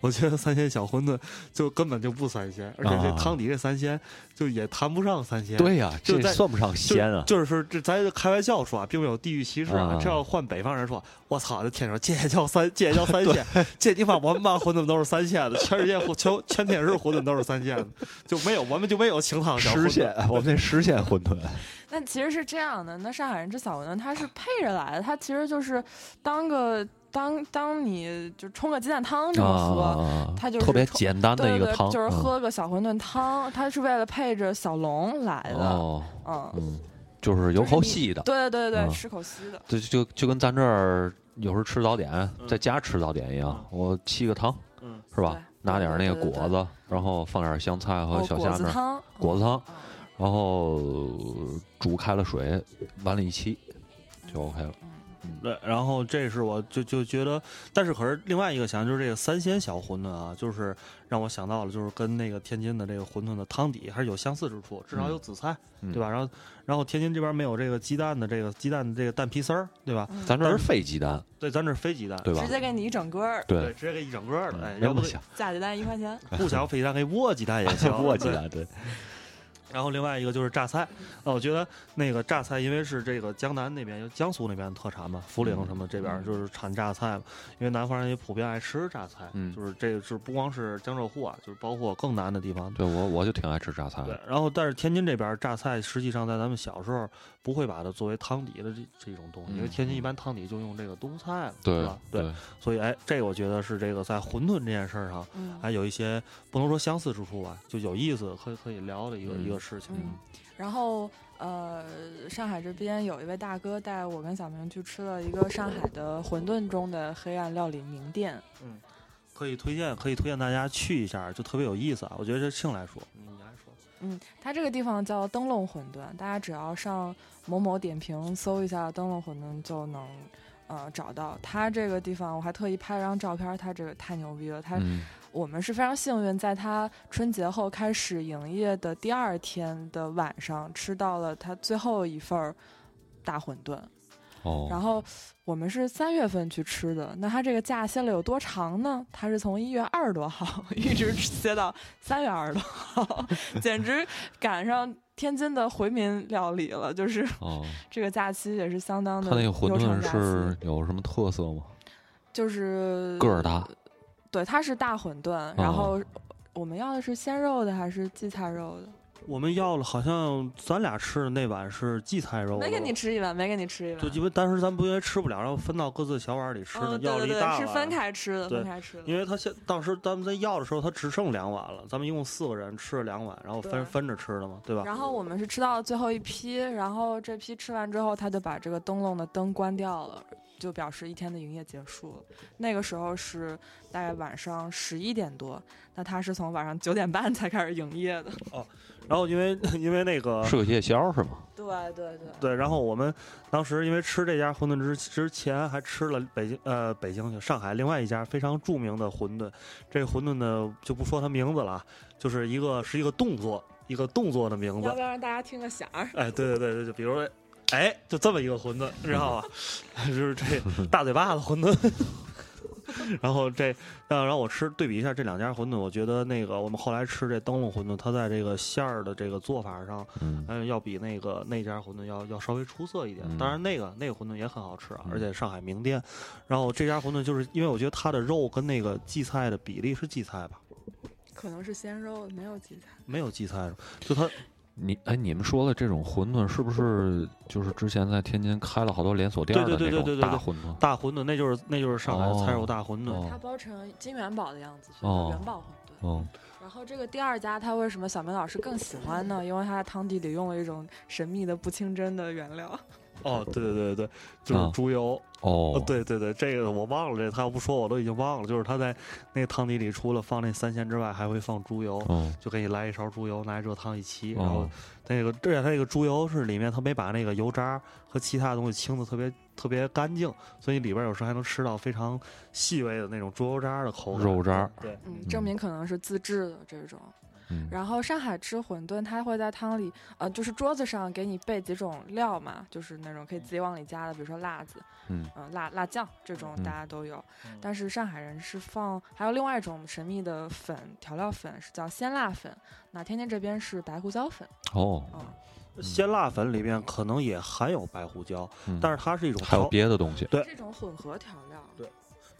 我觉得三鲜小馄饨就根本就不三鲜，而且这啊汤底这三鲜就也谈不上三鲜。对呀，就这算不上鲜啊。就是说这咱开玩笑说啊，并没有地域歧视啊啊。这要换北方人说，我操，这天说这也叫三，这也叫三鲜，这地方我们班馄饨都是三鲜的，全世界全全天是馄饨都是三鲜的，就没有我们就没有清汤小馄饨。实现，我们那实鲜馄饨 那其实是这样的，那上海人吃小馄饨，它是配着来的，它其实就是当个当当你就冲个鸡蛋汤这么喝。啊，它就是特别简单的一个汤，就是嗯喝个小馄饨汤，它是为了配着小龙来的。哦，嗯，嗯，就是有口稀的，对对对，对吃口稀的。就就就跟咱这儿有时候吃早点，在家吃早点一样，我沏个汤嗯，是吧？拿点那个对对对果子，然后放点香菜和小虾面，子汤，果子汤，嗯然后煮开了水，往里一沏就 OK 了。对，然后这是我就就觉得，但是可是另外一个想就是这个三鲜小馄饨啊，就是让我想到了，就是跟那个天津的这个馄饨的汤底还是有相似之处，至少有紫菜，嗯对吧？然后然后天津这边没有这个鸡蛋的这个鸡蛋的这个蛋皮丝儿，对吧？嗯咱这儿是非鸡蛋，对，咱这是非鸡蛋，对吧直？接给你一整个儿，对，直接给一整个儿的，哎，那么要不加，鸡蛋一块钱。不想非鸡蛋可以 窝鸡蛋也行，对窝鸡蛋，对，然后另外一个就是榨菜，那我觉得那个榨菜，因为是这个江南那边，有江苏那边的特产嘛，涪陵什么这边嗯就是产榨菜嘛。因为南方人也普遍爱吃榨菜，嗯就是这个是不光是江浙沪啊，就是包括更南的地方。对我我就挺爱吃榨菜的，，对然后但是天津这边榨菜，实际上在咱们小时候不会把它作为汤底的这这种东西，因为嗯天津一般汤底就用这个冬菜了，对吧？对，对，所以哎，这个我觉得是这个在馄饨这件事儿上，嗯还有一些不能说相似之处吧，就有意思可以可以聊的一个、嗯一个事情。嗯然后呃，上海这边有一位大哥带我跟小明去吃了一个上海的馄饨中的黑暗料理名店。嗯可以推荐，可以推荐大家去一下，就特别有意思啊！我觉得这庆来说，嗯你来说，嗯，它这个地方叫灯笼馄饨，大家只要上某某点评搜一下灯笼馄饨就能。呃，找到他这个地方，我还特意拍了张照片。他这个太牛逼了，他嗯我们是非常幸运，在它春节后开始营业的第二天的晚上，吃到了它最后一份儿大馄饨。哦，然后我们是三月份去吃的，那它这个假歇了有多长呢？它是从一月二十多号 一直歇到三月二十多号，简直赶上天津的回民料理了。就是哦，这个假期也是相当的他那个馄饨是有什么特色吗？就是个儿大，对，它是大馄饨，然后我们要的是鲜肉的还是荠菜肉的？我们要了，好像咱俩吃的那碗是荠菜肉，没给你吃一碗，没给你吃一碗。就因为当时咱不因为吃不了，然后分到各自小碗里吃的，要了一大碗。分开吃的，分开吃的。因为他现当时咱们在要的时候，他只剩两碗了，咱们一共四个人吃了两碗，然后分分着吃的嘛，对吧？然后我们是吃到了最后一批，然后这批吃完之后，他就把这个灯笼的灯关掉了，就表示一天的营业结束了。那个时候是大概晚上十一点多，那他是从晚上九点半才开始营业的。哦然后因为 因为那个是个夜宵是吗？对对对，对，然后我们当时因为吃这家馄饨之之前还吃了北京呃北京上海另外一家非常著名的馄饨，这个馄饨呢就不说它名字了啊，就是一个是一个动作一个动作的名字要不，要让大家听个响儿？哎，对对对对，就比如说，哎，就这么一个馄饨，你知道吧？就是这大嘴巴子馄饨。然后这，然后我吃对比一下这两家馄饨，我觉得那个我们后来吃这灯笼馄饨，它在这个馅儿的这个做法上，嗯嗯，要比那个那家馄饨要要稍微出色一点。嗯当然，那个那个馄饨也很好吃啊，嗯而且上海名店。然后这家馄饨就是因为我觉得它的肉跟那个荠菜的比例是荠菜吧，可能是鲜肉，没有荠菜。没有荠菜，就它你哎，你们说的这种馄饨是不是就是之前在天津开了好多连锁店的对对那种对对对对大馄饨？大馄饨，那就是那就是上海的菜肉大馄饨。哦它包成金元宝的样子，所以哦叫元宝馄饨。哦，然后这个第二家，它为什么小明老师更喜欢呢？因为它的汤底里用了一种神秘的不清真的原料。哦，对对对对，就是啊猪油。哦哦，，对对对，这个我忘了，这他要不说我都已经忘了。就是他在那个汤底里，除了放那三鲜之外，还会放猪油，哦就给你来一勺猪油，拿热汤一沏，然后哦那个，而且他这个猪油是里面他没把那个油渣和其他东西清的特别特别干净，所以里边有时候还能吃到非常细微的那种猪油渣的口感。肉渣对，嗯，嗯证明可能是自制的这种。嗯。然后上海吃馄饨，它会在汤里，呃，就是桌子上给你备几种料嘛，就是那种可以自己往里加的，比如说辣子，嗯。呃辣辣酱这种嗯。大家都有。嗯。但是上海人是放，还有另外一种神秘的粉调料粉是叫鲜辣粉，那天津这边是白胡椒粉，哦，嗯，鲜辣粉里面可能也含有白胡椒，嗯。但是它是一种还有别的东西。对。这种混合调料。对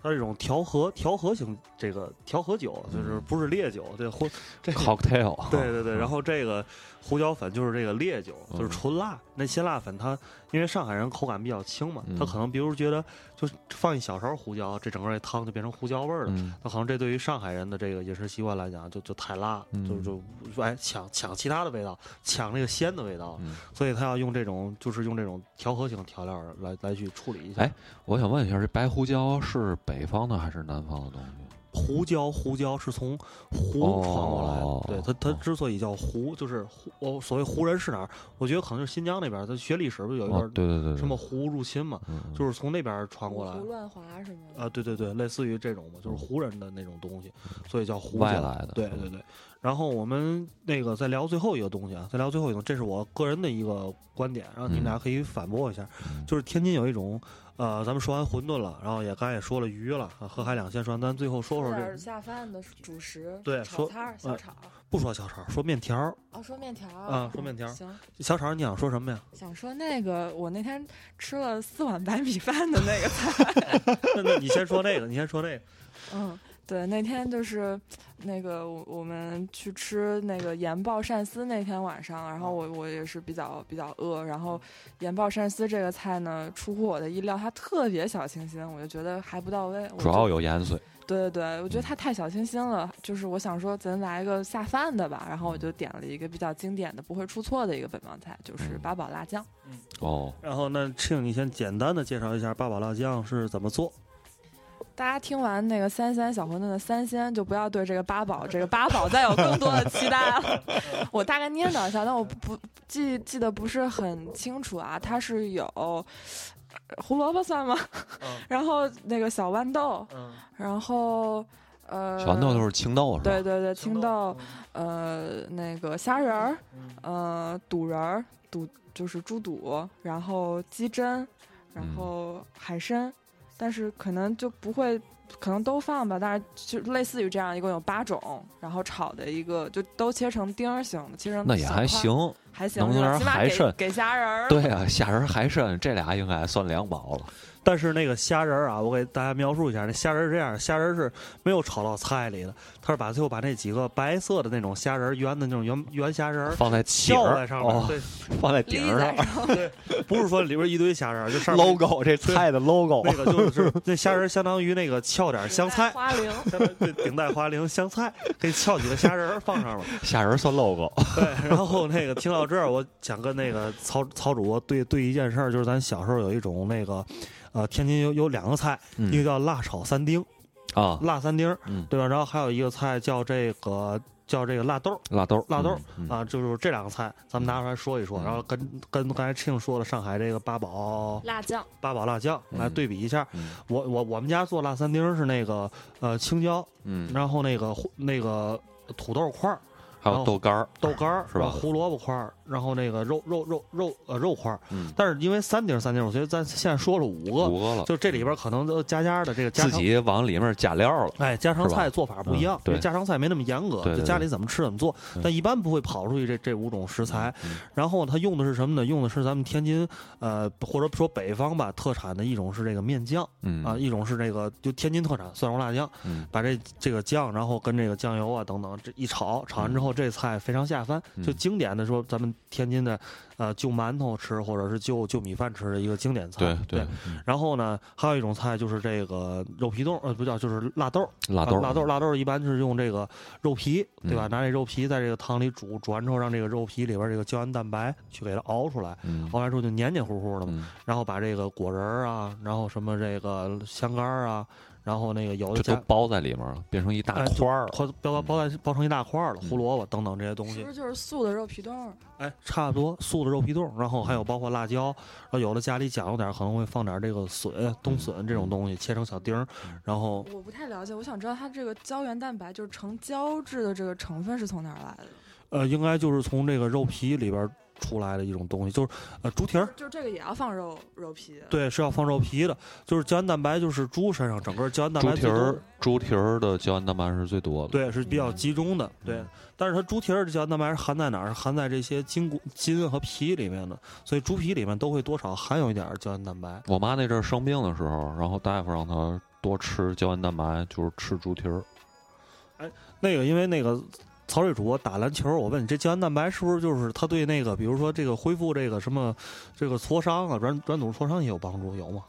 它是一种调和调和型这个调和酒，就是嗯不是烈酒，这混这个 cocktail，对对对，嗯。然后这个胡椒粉就是这个烈酒，就是嗯。纯辣。那辛辣粉它因为上海人口感比较轻嘛，他嗯可能比如觉得就放一小勺胡椒，这整个这汤就变成胡椒味儿了。嗯那可能这对于上海人的这个饮食习惯来讲，就就太辣，嗯就就哎抢抢其他的味道，抢那个鲜的味道，嗯，所以他要用这种就是用这种调和型调料来来去处理一下。哎我想问一下，这白胡椒是北方的还是南方的东西？胡椒，胡椒是从湖哦传过来的。对它，它哦之所以叫湖，就是胡。哦，所谓湖人是哪儿？我觉得可能是新疆那边儿。他学历史不是有一段哦，对对对，什么胡入侵嘛，就是从那边儿传过来胡。乱华什么的。啊，对对对，类似于这种嘛，就是胡人的那种东西，所以叫胡椒外来的嗯对对对。然后我们那个再聊最后一个东西啊，再聊最后一个，这是我个人的一个观点，然后你们嗯俩可以反驳一下。嗯就是天津有一种，呃，咱们说完馄饨了，然后也刚才也说了鱼了，啊河海两鲜说完，咱最后说说这个下饭的主食，对说炒菜儿、小呃炒。不说小炒，说面条儿。哦，说面条儿啊说面条儿行，小炒，你想说什么呀？想说那个，我那天吃了四碗白米饭的那个菜。那 那你先说那个，你先说那个。嗯，对，那天就是那个我我们去吃那个盐爆鳝丝那天晚上，然后我我也是比较比较饿，然后盐爆鳝丝这个菜呢，出乎我的意料，它特别小清新，我就觉得还不到位。主要有盐水。对对对，我觉得它太小清新了，就是我想说咱来一个下饭的吧，然后我就点了一个比较经典的、不会出错的一个本帮菜，就是嗯八宝辣酱。哦，然后那请你先简单的介绍一下八宝辣酱是怎么做。大家听完那个三鲜小馄饨的三鲜，就不要对这个八宝这个八宝再有更多的期待了。我大概念叨一下，但我不不记记得不是很清楚啊。它是有呃胡萝卜算吗？嗯 然后那个小豌豆，嗯，然后呃，小豌豆都是青豆是吧？对对对，青豆，呃，那个虾仁儿，嗯呃，肚仁儿，肚就是猪肚，然后鸡胗，然嗯后海参，但是可能就不会，可能都放吧，但是就类似于这样，一共有八种，然后炒的一个就都切成丁儿形的，切成那也，还行。还行能是吧，点海参给虾仁儿，对啊，虾仁海参这俩应该算两宝了。但是那个虾仁儿啊，我给大家描述一下，那虾仁儿是这样，虾仁儿是没有炒到菜里的，他是把最后把那几个白色的那种虾仁儿，圆的那种圆圆虾仁儿放在顶儿翘在上面，哦，对放在顶儿上。对，不是说里边一堆虾仁儿，就上面 logo 这菜的 logo 那个就是那虾仁儿相当于那个翘点香菜，花翎，相当于对顶戴花翎香菜，给翘几个虾仁儿放上面。虾仁算 logo。对，然后那个听到这儿，我想跟那个曹曹主播对对一件事儿，就是咱小时候有一种那个，呃，天津有有两个菜，嗯一个叫辣炒三丁，啊，辣三丁对吧？然后还有一个菜叫这个叫这个辣豆儿辣豆儿，辣豆儿嗯，啊，就是这两个菜，咱们拿出来说一说，嗯然后跟跟刚才庆说的上海这个八宝辣酱，八宝辣酱来嗯对比一下。嗯我我我们家做辣三丁儿是那个呃青椒，嗯，然后那个那个土豆块儿、还有豆干儿，豆干儿是吧胡萝卜块儿，然后那个肉肉肉肉呃肉块儿。嗯，但是因为三丁三丁，我觉得咱现在说了五个，五个了，就这里边可能都加加的这个家自己往里面加料了，哎，家常菜做法不一样因为家常菜没那么严格，就家里怎么吃怎么做，但一般不会跑出去这这五种食材。嗯然后它用的是什么呢？用的是咱们天津呃或者说北方吧特产的一种是这个面酱嗯啊，一种是这个就天津特产蒜蓉辣酱，嗯把这这个酱然后跟这个酱油啊等等这一炒，炒完之后这菜非常下饭，嗯就经典的说咱们天津的呃就馒头吃或者是就就米饭吃的一个经典菜。对对，嗯然后呢，还有一种菜就是这个肉皮冻，呃，不叫，就是辣豆儿。辣豆儿，啊辣豆儿，辣豆儿一般是用这个肉皮，对吧？嗯拿这肉皮在这个汤里煮，煮完之后让这个肉皮里边这个胶原蛋白去给它熬出来，嗯熬完之后就黏黏糊糊的嘛。嗯，然后把这个果仁儿啊，然后什么这个香干儿啊，然后那个有的都包在里面了，变成一大块儿了，包包包在包成一大块儿了，嗯胡萝卜等等这些东西其实，就是素的肉皮冻儿？哎，差不多素的肉皮冻，然后还有包括辣椒，然后有的家里讲究点儿，可能会放点儿这个笋、冬笋这种东西，切成小丁儿，然后我不太了解，我想知道它这个胶原蛋白就是成胶质的这个成分是从哪儿来的？呃，应该就是从这个肉皮里边儿出来的一种东西，就是呃猪蹄儿，就这个也要放肉肉皮？，对，是要放肉皮的，就是胶原蛋白，就是猪身上整个胶原蛋白猪蹄儿，猪蹄儿的胶原蛋白是最多的，对，是比较集中的，对嗯。但是它猪蹄儿的胶原蛋白是含在哪儿？是含在这些筋骨、筋和皮里面的，所以猪皮里面都会多少含有一点胶原蛋白。我妈那阵儿生病的时候，然后大夫让她多吃胶原蛋白，就是吃猪蹄儿。哎那个，因为那个曹瑞主播打篮球，我问你，这胶原蛋白是不是就是它对那个，比如说这个恢复这个什么这个挫伤啊、软软组织挫伤也有帮助，有吗？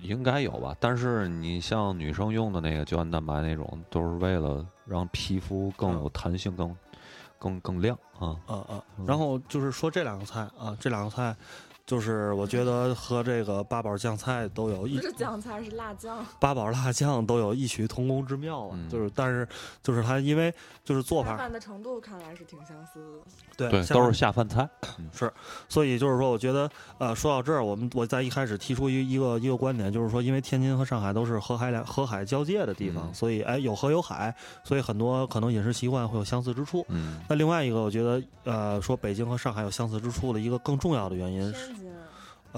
应该有吧，但是你像女生用的那个胶原蛋白那种，都是为了让皮肤更有弹性、更更更亮啊。啊啊嗯！然后就是说这两个菜啊，这两个菜。就是我觉得和这个八宝酱菜都有异不是酱菜，是辣酱。八宝辣酱都有异曲同工之妙啊。嗯就是但是就是它因为就是做法下饭的程度看来是挺相似的。对，对都是下饭菜 是。所以就是说，我觉得，呃，说到这儿，我们我在一开始提出一一个一个观点，就是说，因为天津和上海都是河海两河海交界的地方，嗯所以哎有河有海，所以很多可能饮食习惯会有相似之处。嗯，那另外一个，我觉得，呃，说北京和上海有相似之处的一个更重要的原因是，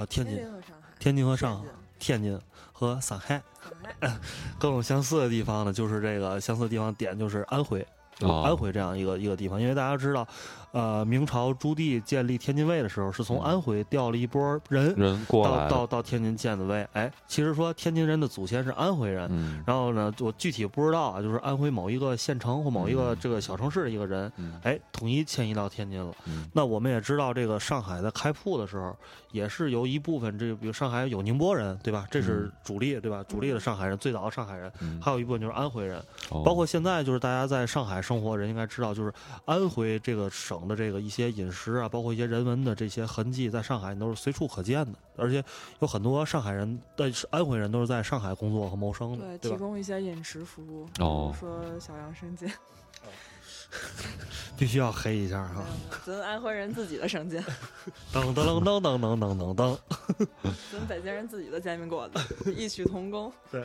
天津、呃，天津、和上海、天津和上海天、津和上海上海。更有相似的地方呢，就是这个相似的地方点就是安徽。安徽这样一个一个地方，因为大家知道，呃，明朝朱棣建立天津卫的时候，是从嗯。安徽调了一波人，人过到来。到到天津建的卫。哎，其实说天津人的祖先是安徽人，嗯。然后呢，我具体不知道啊，就是安徽某一个县城或某一个嗯。这个小城市的一个人，嗯。哎，统一迁移到天津了。嗯。那我们也知道，这个上海在开埠的时候，也是由一部分这个，比如上海有宁波人，对吧？这是嗯。主力，对吧？主力的上海人，最早的上海人，嗯，还有一部分就是安徽人。哦。包括现在就是大家在上海生活的人应该知道，就是安徽这个省的这个一些饮食啊，包括一些人文的这些痕迹，在上海都是随处可见的，而且有很多上海人的安徽人都是在上海工作和谋生的，对，对？提供一些饮食服务，比哦。如说小杨生煎，必须要黑一下哈！咱安徽人自己的生煎，噔噔噔噔噔噔噔噔。咱北京人自己的煎饼果子，异曲同工。对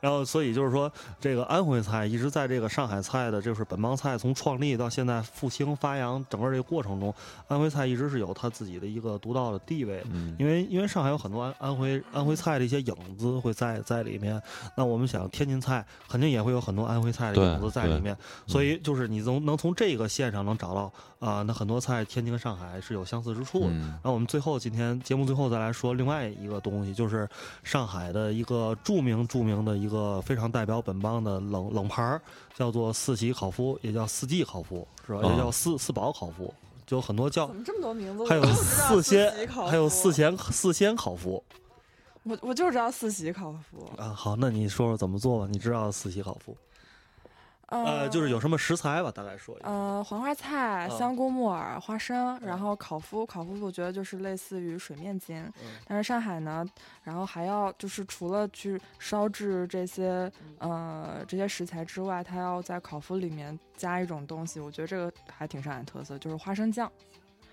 然后，所以就是说，这个安徽菜一直在这个上海菜的，就是本帮菜从创立到现在复兴发扬整个这个过程中，安徽菜一直是有它自己的一个独到的地位。嗯因为因为上海有很多安安徽安徽菜的一些影子会在在里面，那我们想天津菜肯定也会有很多安徽菜的影子在里面，所以就是你从能从这个线上能找到啊、那很多菜天津跟上海是有相似之处的。嗯然后我们最后今天节目最后再来说另外一个东西，就是上海的一个著名著名的一个非常代表本帮的冷冷盘儿，叫做四喜烤麸，也叫四季烤麸，是吧？哦也叫四四宝烤麸，就很多叫怎，么这么多名字？还有四鲜还有四，鲜四鲜烤麸我我就知道四喜烤麸。啊。好，那你说说怎么做吧？你知道四喜烤麸？呃，就是有什么食材吧，大概说一下。呃，黄花菜、嗯香菇、木耳、花生，然后烤麸，烤麸我觉得就是类似于水面筋，嗯但是上海呢，然后还要就是除了去烧制这些呃这些食材之外，它要在烤麸里面加一种东西，我觉得这个还挺上海特色，就是花生酱。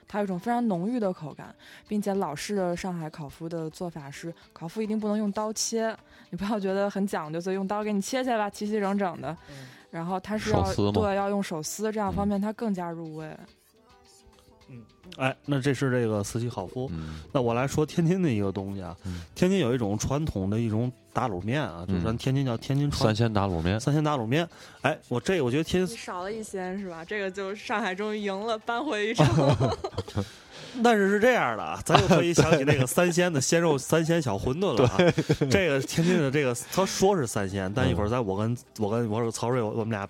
它有一种非常浓郁的口感，并且老式的上海烤麸的做法是，烤麸一定不能用刀切，你不要觉得很讲究，所以用刀给你切切吧，齐齐整整的。嗯然后它是要对要用手撕，这样方嗯便它更加入味。嗯哎，那这是这个四喜烤麸。嗯那我来说天津的一个东西啊，嗯天津有一种传统的一种打卤面啊，就是咱天津叫天津传三鲜打卤面，三鲜打卤面。哎，我这个我觉得天津少了一鲜是吧？这个就上海终于赢了，扳回一 城。但是是这样的啊，咱就可以想起那个三鲜的鲜肉 三鲜小馄饨了啊。这个天津的这个，他说是三鲜，但一会儿咱我跟我跟我说曹睿，我们俩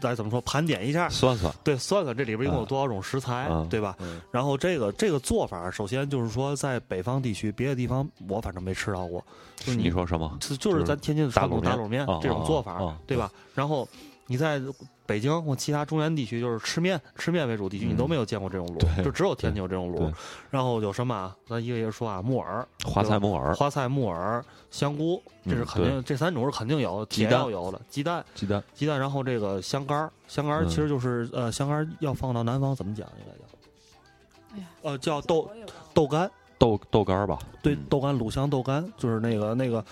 再怎么说盘点一下，算算，对，算算这里边一共有多少种食材，嗯。对吧？嗯。然后这个这个做法，首先就是说在北方地区，别的地方我反正没吃到过，就是你说什么？就就是咱天津的传统打卤面。打卤面这种做法哦哦哦，对吧？然后你在北京或其他中原地区，就是吃面吃面为主地区，嗯。你都没有见过这种卤，就只有天津有这种卤。然后有什么啊？咱一个一个说啊，木耳、花菜木耳、花菜、木耳、香菇，这是嗯肯定，这三种是肯定有鸡蛋要有的，鸡蛋、鸡蛋，鸡蛋，然后这个香干儿，香干儿嗯。其实就是呃，香干儿要放到南方怎么讲应该叫？哎呀，呃，叫豆豆干，豆豆干儿吧？对嗯，豆干卤香豆干，就是那个那个，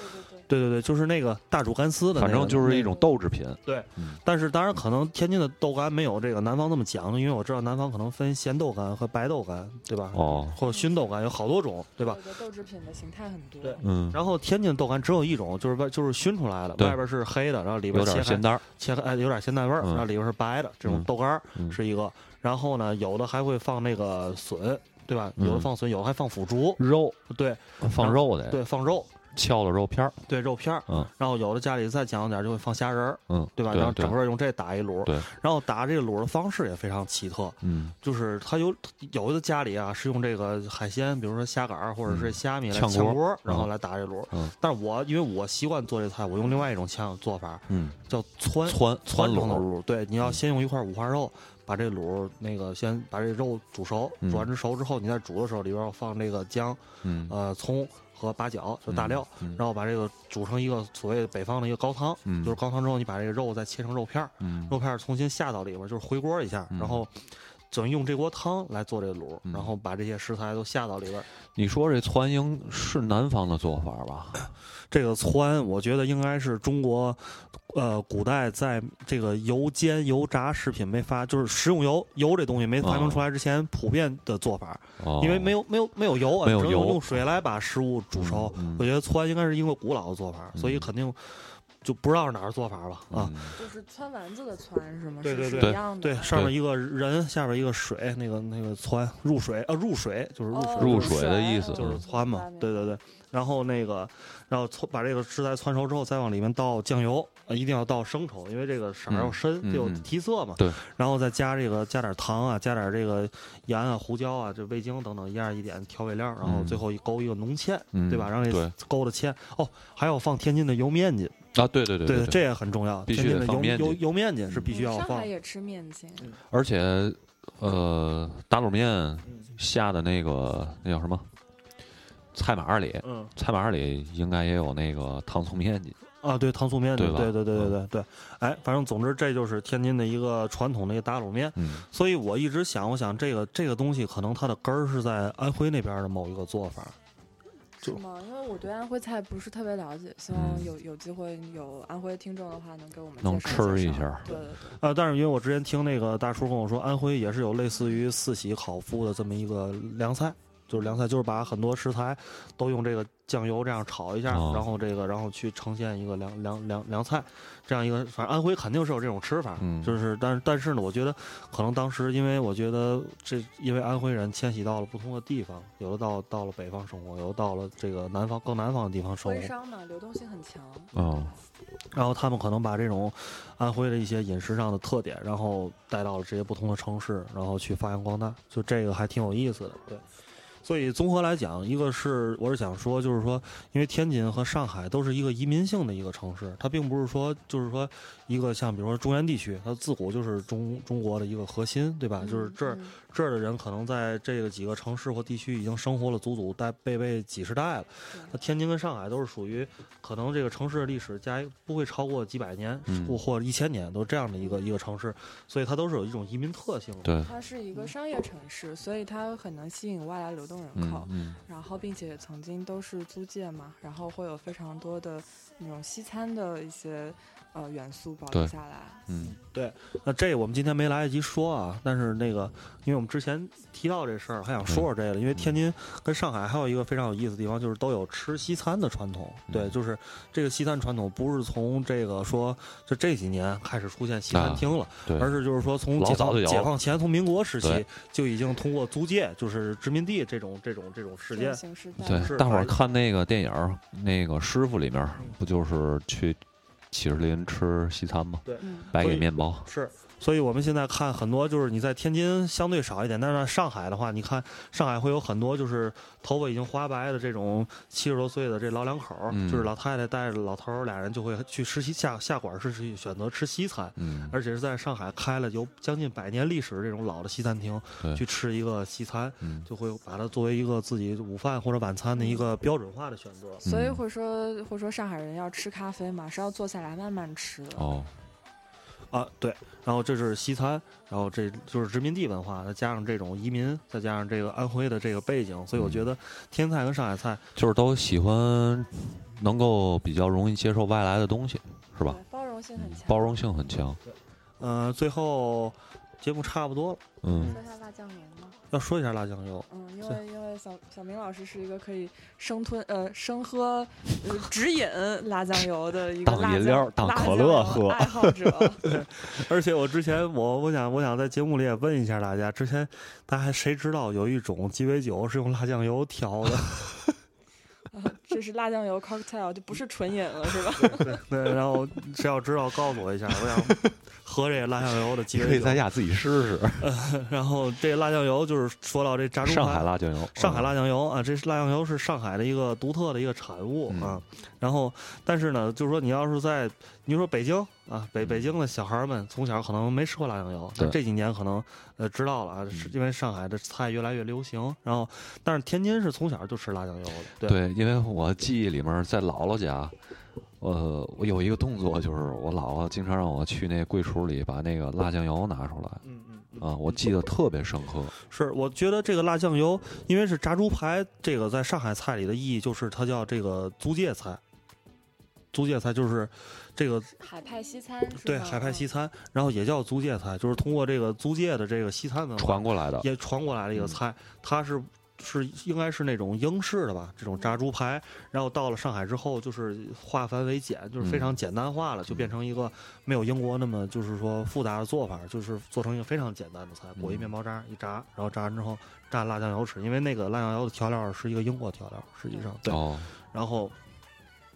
对对对，就是那个大煮干丝的那个，反正就是一种。豆制品。对嗯，但是当然可能天津的豆干没有这个南方那么讲究，因为我知道南方可能分咸豆干和白豆干，对吧？哦，或者熏豆干有好多种，对吧？豆制品的形态很多。对嗯，然后天津豆干只有一种，就是外就是熏出来的，外边是黑的，然后里边有点咸淡儿。切开哎有点咸蛋味儿，嗯然后里边是白的，这种嗯豆干是一个。然后呢，有的还会放那个笋，对吧？有的嗯放笋，有的还放腐竹，肉对放肉的，对，放肉，敲了肉片儿。对肉片儿。嗯然后有的家里再讲究点就会放虾仁儿，嗯，对吧？然后整个用这打一卤，对然后打这个卤的方式也非常奇特，嗯，就是它有有的家里啊是用这个海鲜，比如说虾杆儿或者是嗯虾米来炝锅然后嗯来打这卤。嗯但是我因为我习惯做这菜，我用另外一种炝做法，嗯，叫汆汆汆成的卤，卤。对，你要嗯先用一块五花肉。把这卤那个先把这肉煮熟，嗯煮完之熟之后，你在煮的时候里边要放这个姜、嗯，呃葱和八角，就大料，嗯，然后把这个煮成一个所谓北方的一个高汤，嗯就是高汤之后，你把这个肉再切成肉片儿，嗯。肉片儿重新下到里边儿，就是回锅一下，嗯。然后等于用这锅汤来做这个卤，嗯然后把这些食材都下到里边。你说这汆应是南方的做法吧？这个汆，我觉得应该是中国，呃，古代在这个油煎、油炸食品没发，就是食用油油这东西没发明出来之前，普遍的做法，哦，因为没有没有没有油啊，没有油只能用水来把食物煮熟。嗯嗯我觉得汆应该是一个古老的做法，嗯所以肯定就不知道是哪儿做法了啊。嗯就是汆丸子的汆是吗？对对对是是一样的。对，上面一个人，下边一个水，那个那个汆入水啊，入水就是入水，哦入水的意思就是嗯汆嘛嗯。对对对，然后那个，然后汆把这个食材汆熟之后，再往里面倒酱油，呃一定要倒生抽，因为这个色儿要深，就有提色嘛。对。然后再加这个加点糖啊，加点这个盐啊、胡椒啊、这味精等等一样一点调味料，然后嗯最后一勾一个浓芡，嗯对吧？让对这勾的芡。哦，还要放天津的油面筋，啊，对对对对对，这也很重要。必须得放面筋油油面筋是必须要放上海。也吃面筋，而且呃，打卤面嗯下的那个那叫什么菜码里，嗯菜码里应该也有那个糖醋面筋。啊，对糖醋面筋，对对对对对对对。哎，反正总之这就是天津的一个传统的一个打卤面。嗯所以我一直想，我想这个这个东西可能它的根儿是在安徽那边的某一个做法。就是吗？因为我对安徽菜不是特别了解，希望嗯。有有机会有安徽听众的话，能给我们能吃一下对对对，呃，但是因为我之前听那个大叔跟我说，安徽也是有类似于四喜烤麸的这么一个凉菜，就是凉菜，就是把很多食材都用这个酱油这样炒一下，哦然后这个然后去呈现一个凉凉凉凉菜，这样一个，反正安徽肯定是有这种吃法，嗯就是但是但是呢，我觉得可能当时因为我觉得这因为安徽人迁徙到了不同的地方，有的到到了北方生活，有的到了这个南方更南方的地方生活，徽商嘛，流动性很强。哦，然后他们可能把这种安徽的一些饮食上的特点，然后带到了这些不同的城市，然后去发扬光大，就这个还挺有意思的。对，所以综合来讲，一个是我是想说，就是说，因为天津和上海都是一个移民性的一个城市，它并不是说就是说一个像比如说中原地区，它自古就是中中国的一个核心，对吧？就是这儿嗯这儿的人可能在这个几个城市或地区已经生活了祖祖代辈辈几十代了。那天津跟上海都是属于可能这个城市的历史加不会超过几百年，嗯或或者一千年，都是这样的一个一个城市，所以它都是有一种移民特性的。对，它是一个商业城市，所以它很能吸引外来流动人口。嗯嗯，然后，并且曾经都是租界嘛，然后会有非常多的那种西餐的一些呃元素保留下来。嗯，对那这我们今天没来得及说啊，但是那个，因为我们之前提到这事儿，还想说说这个，因为天津跟上海还有一个非常有意思的地方，就是都有吃西餐的传统。对，嗯就是这个西餐传统不是从这个说就这几年开始出现西餐厅了，对，而是就是说从解放老早就有了解放前，从民国时期就已经通过租界，就是殖民地这种这种这种事件。形式对，大伙儿看那个电影儿，那个师傅里面不就是去七十林吃西餐吗？对，白给面包，是，所以我们现在看很多，就是你在天津相对少一点，但是在上海的话，你看上海会有很多就是头发已经花白的这种七十多岁的这老两口就是老太太带着老头儿俩人就会去吃西下下馆儿是去选择吃西餐。嗯，而且是在上海开了有将近百年历史的这种老的西餐厅，去吃一个西餐，嗯，就会把它作为一个自己午饭或者晚餐的一个标准化的选择。嗯所以会说会说上海人要吃咖啡嘛，是要坐下来慢慢吃的。哦，啊，对，然后这是西餐，然后这就是殖民地文化，再加上这种移民，再加上这个安徽的这个背景，所以我觉得天菜跟上海菜，就是都喜欢能够比较容易接受外来的东西，是吧？？包容性很强。包容性很强，呃，最后节目差不多了，嗯说下辣酱油吗？要说一下辣酱油。嗯，因为因为小小明老师是一个可以生吞呃生喝呃直饮辣酱油的一个饮料当可乐喝爱好者。而且我之前我我想我想在节目里也问一下大家，之前大家还谁知道有一种鸡尾酒是用辣酱油调的？啊这是辣酱油 cocktail，就不是纯饮了，是吧？对，然后谁要知道告诉我一下，我想喝这个辣酱油的鸡可以。在家自己试试。然后这个辣酱油就是说到这炸猪排，上海辣酱油，上海辣酱油啊，这是辣酱油是上海的一个独特的一个产物嗯啊。然后，但是呢，就是说你要是在你说北京啊，北嗯北京的小孩们从小可能没吃过辣酱油，但这几年可能呃知道了啊，是因为上海的菜越来越流行。然后，但是天津是从小就吃辣酱油的，对对，因为我记忆里面在姥姥家，呃，我有一个动作，就是我姥姥经常让我去那柜橱里把那个辣酱油拿出来。嗯嗯嗯。啊，我记得特别深刻。是，我觉得这个辣酱油，因为是炸猪排，这个在上海菜里的意义就是它叫这个租界菜。租界菜就是这个海派西餐对海派西餐，然后也叫租界菜，就是通过这个租界的这个西餐文化传过来的，也传过来的一个嗯。菜，它是是应该是那种英式的吧，这种炸猪排，然后到了上海之后就是化繁为简，就是非常简单化了，就变成一个没有英国那么就是说复杂的做法，就是做成一个非常简单的菜，裹一嗯面包渣一炸，然后炸完之后蘸辣酱油吃，因为那个辣酱油的调料是一个英国调料，实际上对，哦，然后。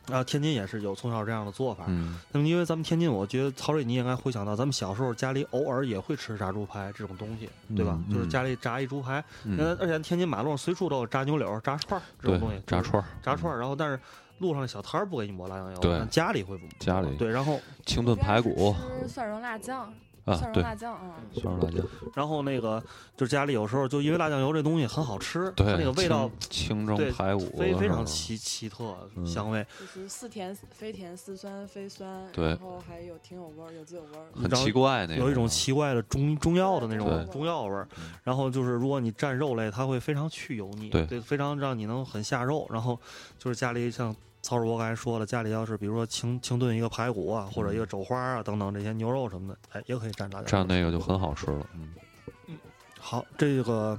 然后天津也是有从小这样的做法，嗯，那么因为咱们天津，我觉得曹睿你也应该回想到，咱们小时候家里偶尔也会吃炸猪排这种东西，对吧？嗯就是家里炸一猪排，嗯、而且天津马路上随处都有炸牛柳、炸串儿这种东西，炸串儿，炸串儿。然后但是路上的小摊儿不给你抹辣酱油，对但家里会抹家里对，然后清炖排骨蒜蓉辣酱，啊蒜，蓉对，辣酱啊。蒜蓉辣酱，然后那个就是家里有时候就因为辣酱油这东西很好吃，对，它那个味道清蒸排骨非非常奇奇特嗯。香味，就是似甜非甜，似酸非酸，对。然后还有挺有味儿，有滋有味儿。很奇怪那个，有一种奇怪的中中药的那种对。中药味儿。嗯。然后就是如果你蘸肉类，它会非常去油腻，对非常让你能很下肉。然后就是家里像曹主播刚才说了，家里要是比如说清清炖一个排骨啊，或者一个肘花啊等等这些牛肉什么的，哎，也可以蘸辣酱。蘸那个就很好吃了，嗯，好，这个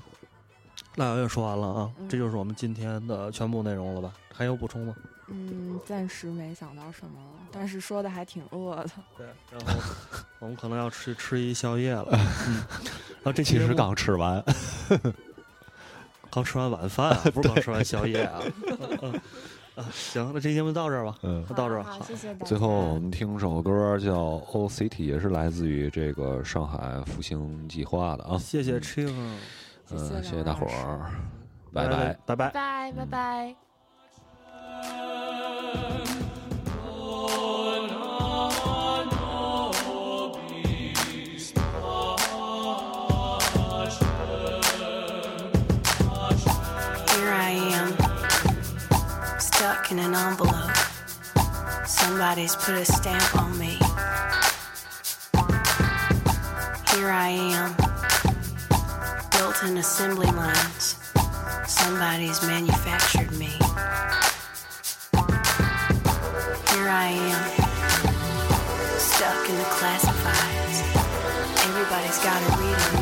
辣椒也说完了啊，嗯这就是我们今天的全部内容了吧？还有补充吗？嗯，暂时没想到什么，但是说的还挺饿的。对，然后我们可能要去吃一宵夜了。嗯，然后这其实刚吃完，刚吃完晚饭啊，不是刚吃完宵夜啊。嗯啊，行，那这期节目到这儿吧。嗯。那到这儿好，谢谢大家。最后我们听首歌叫《O City》，也是来自于这个上海复兴计划的啊。谢谢 Ching，嗯，谢谢谢谢大伙儿。拜拜。拜拜。拜拜拜。Here stuck in an envelope. Somebody's put a stamp on me. Here I am, built in assembly lines. Somebody's manufactured me. Here I am, stuck in the classifieds. Everybody's got a read on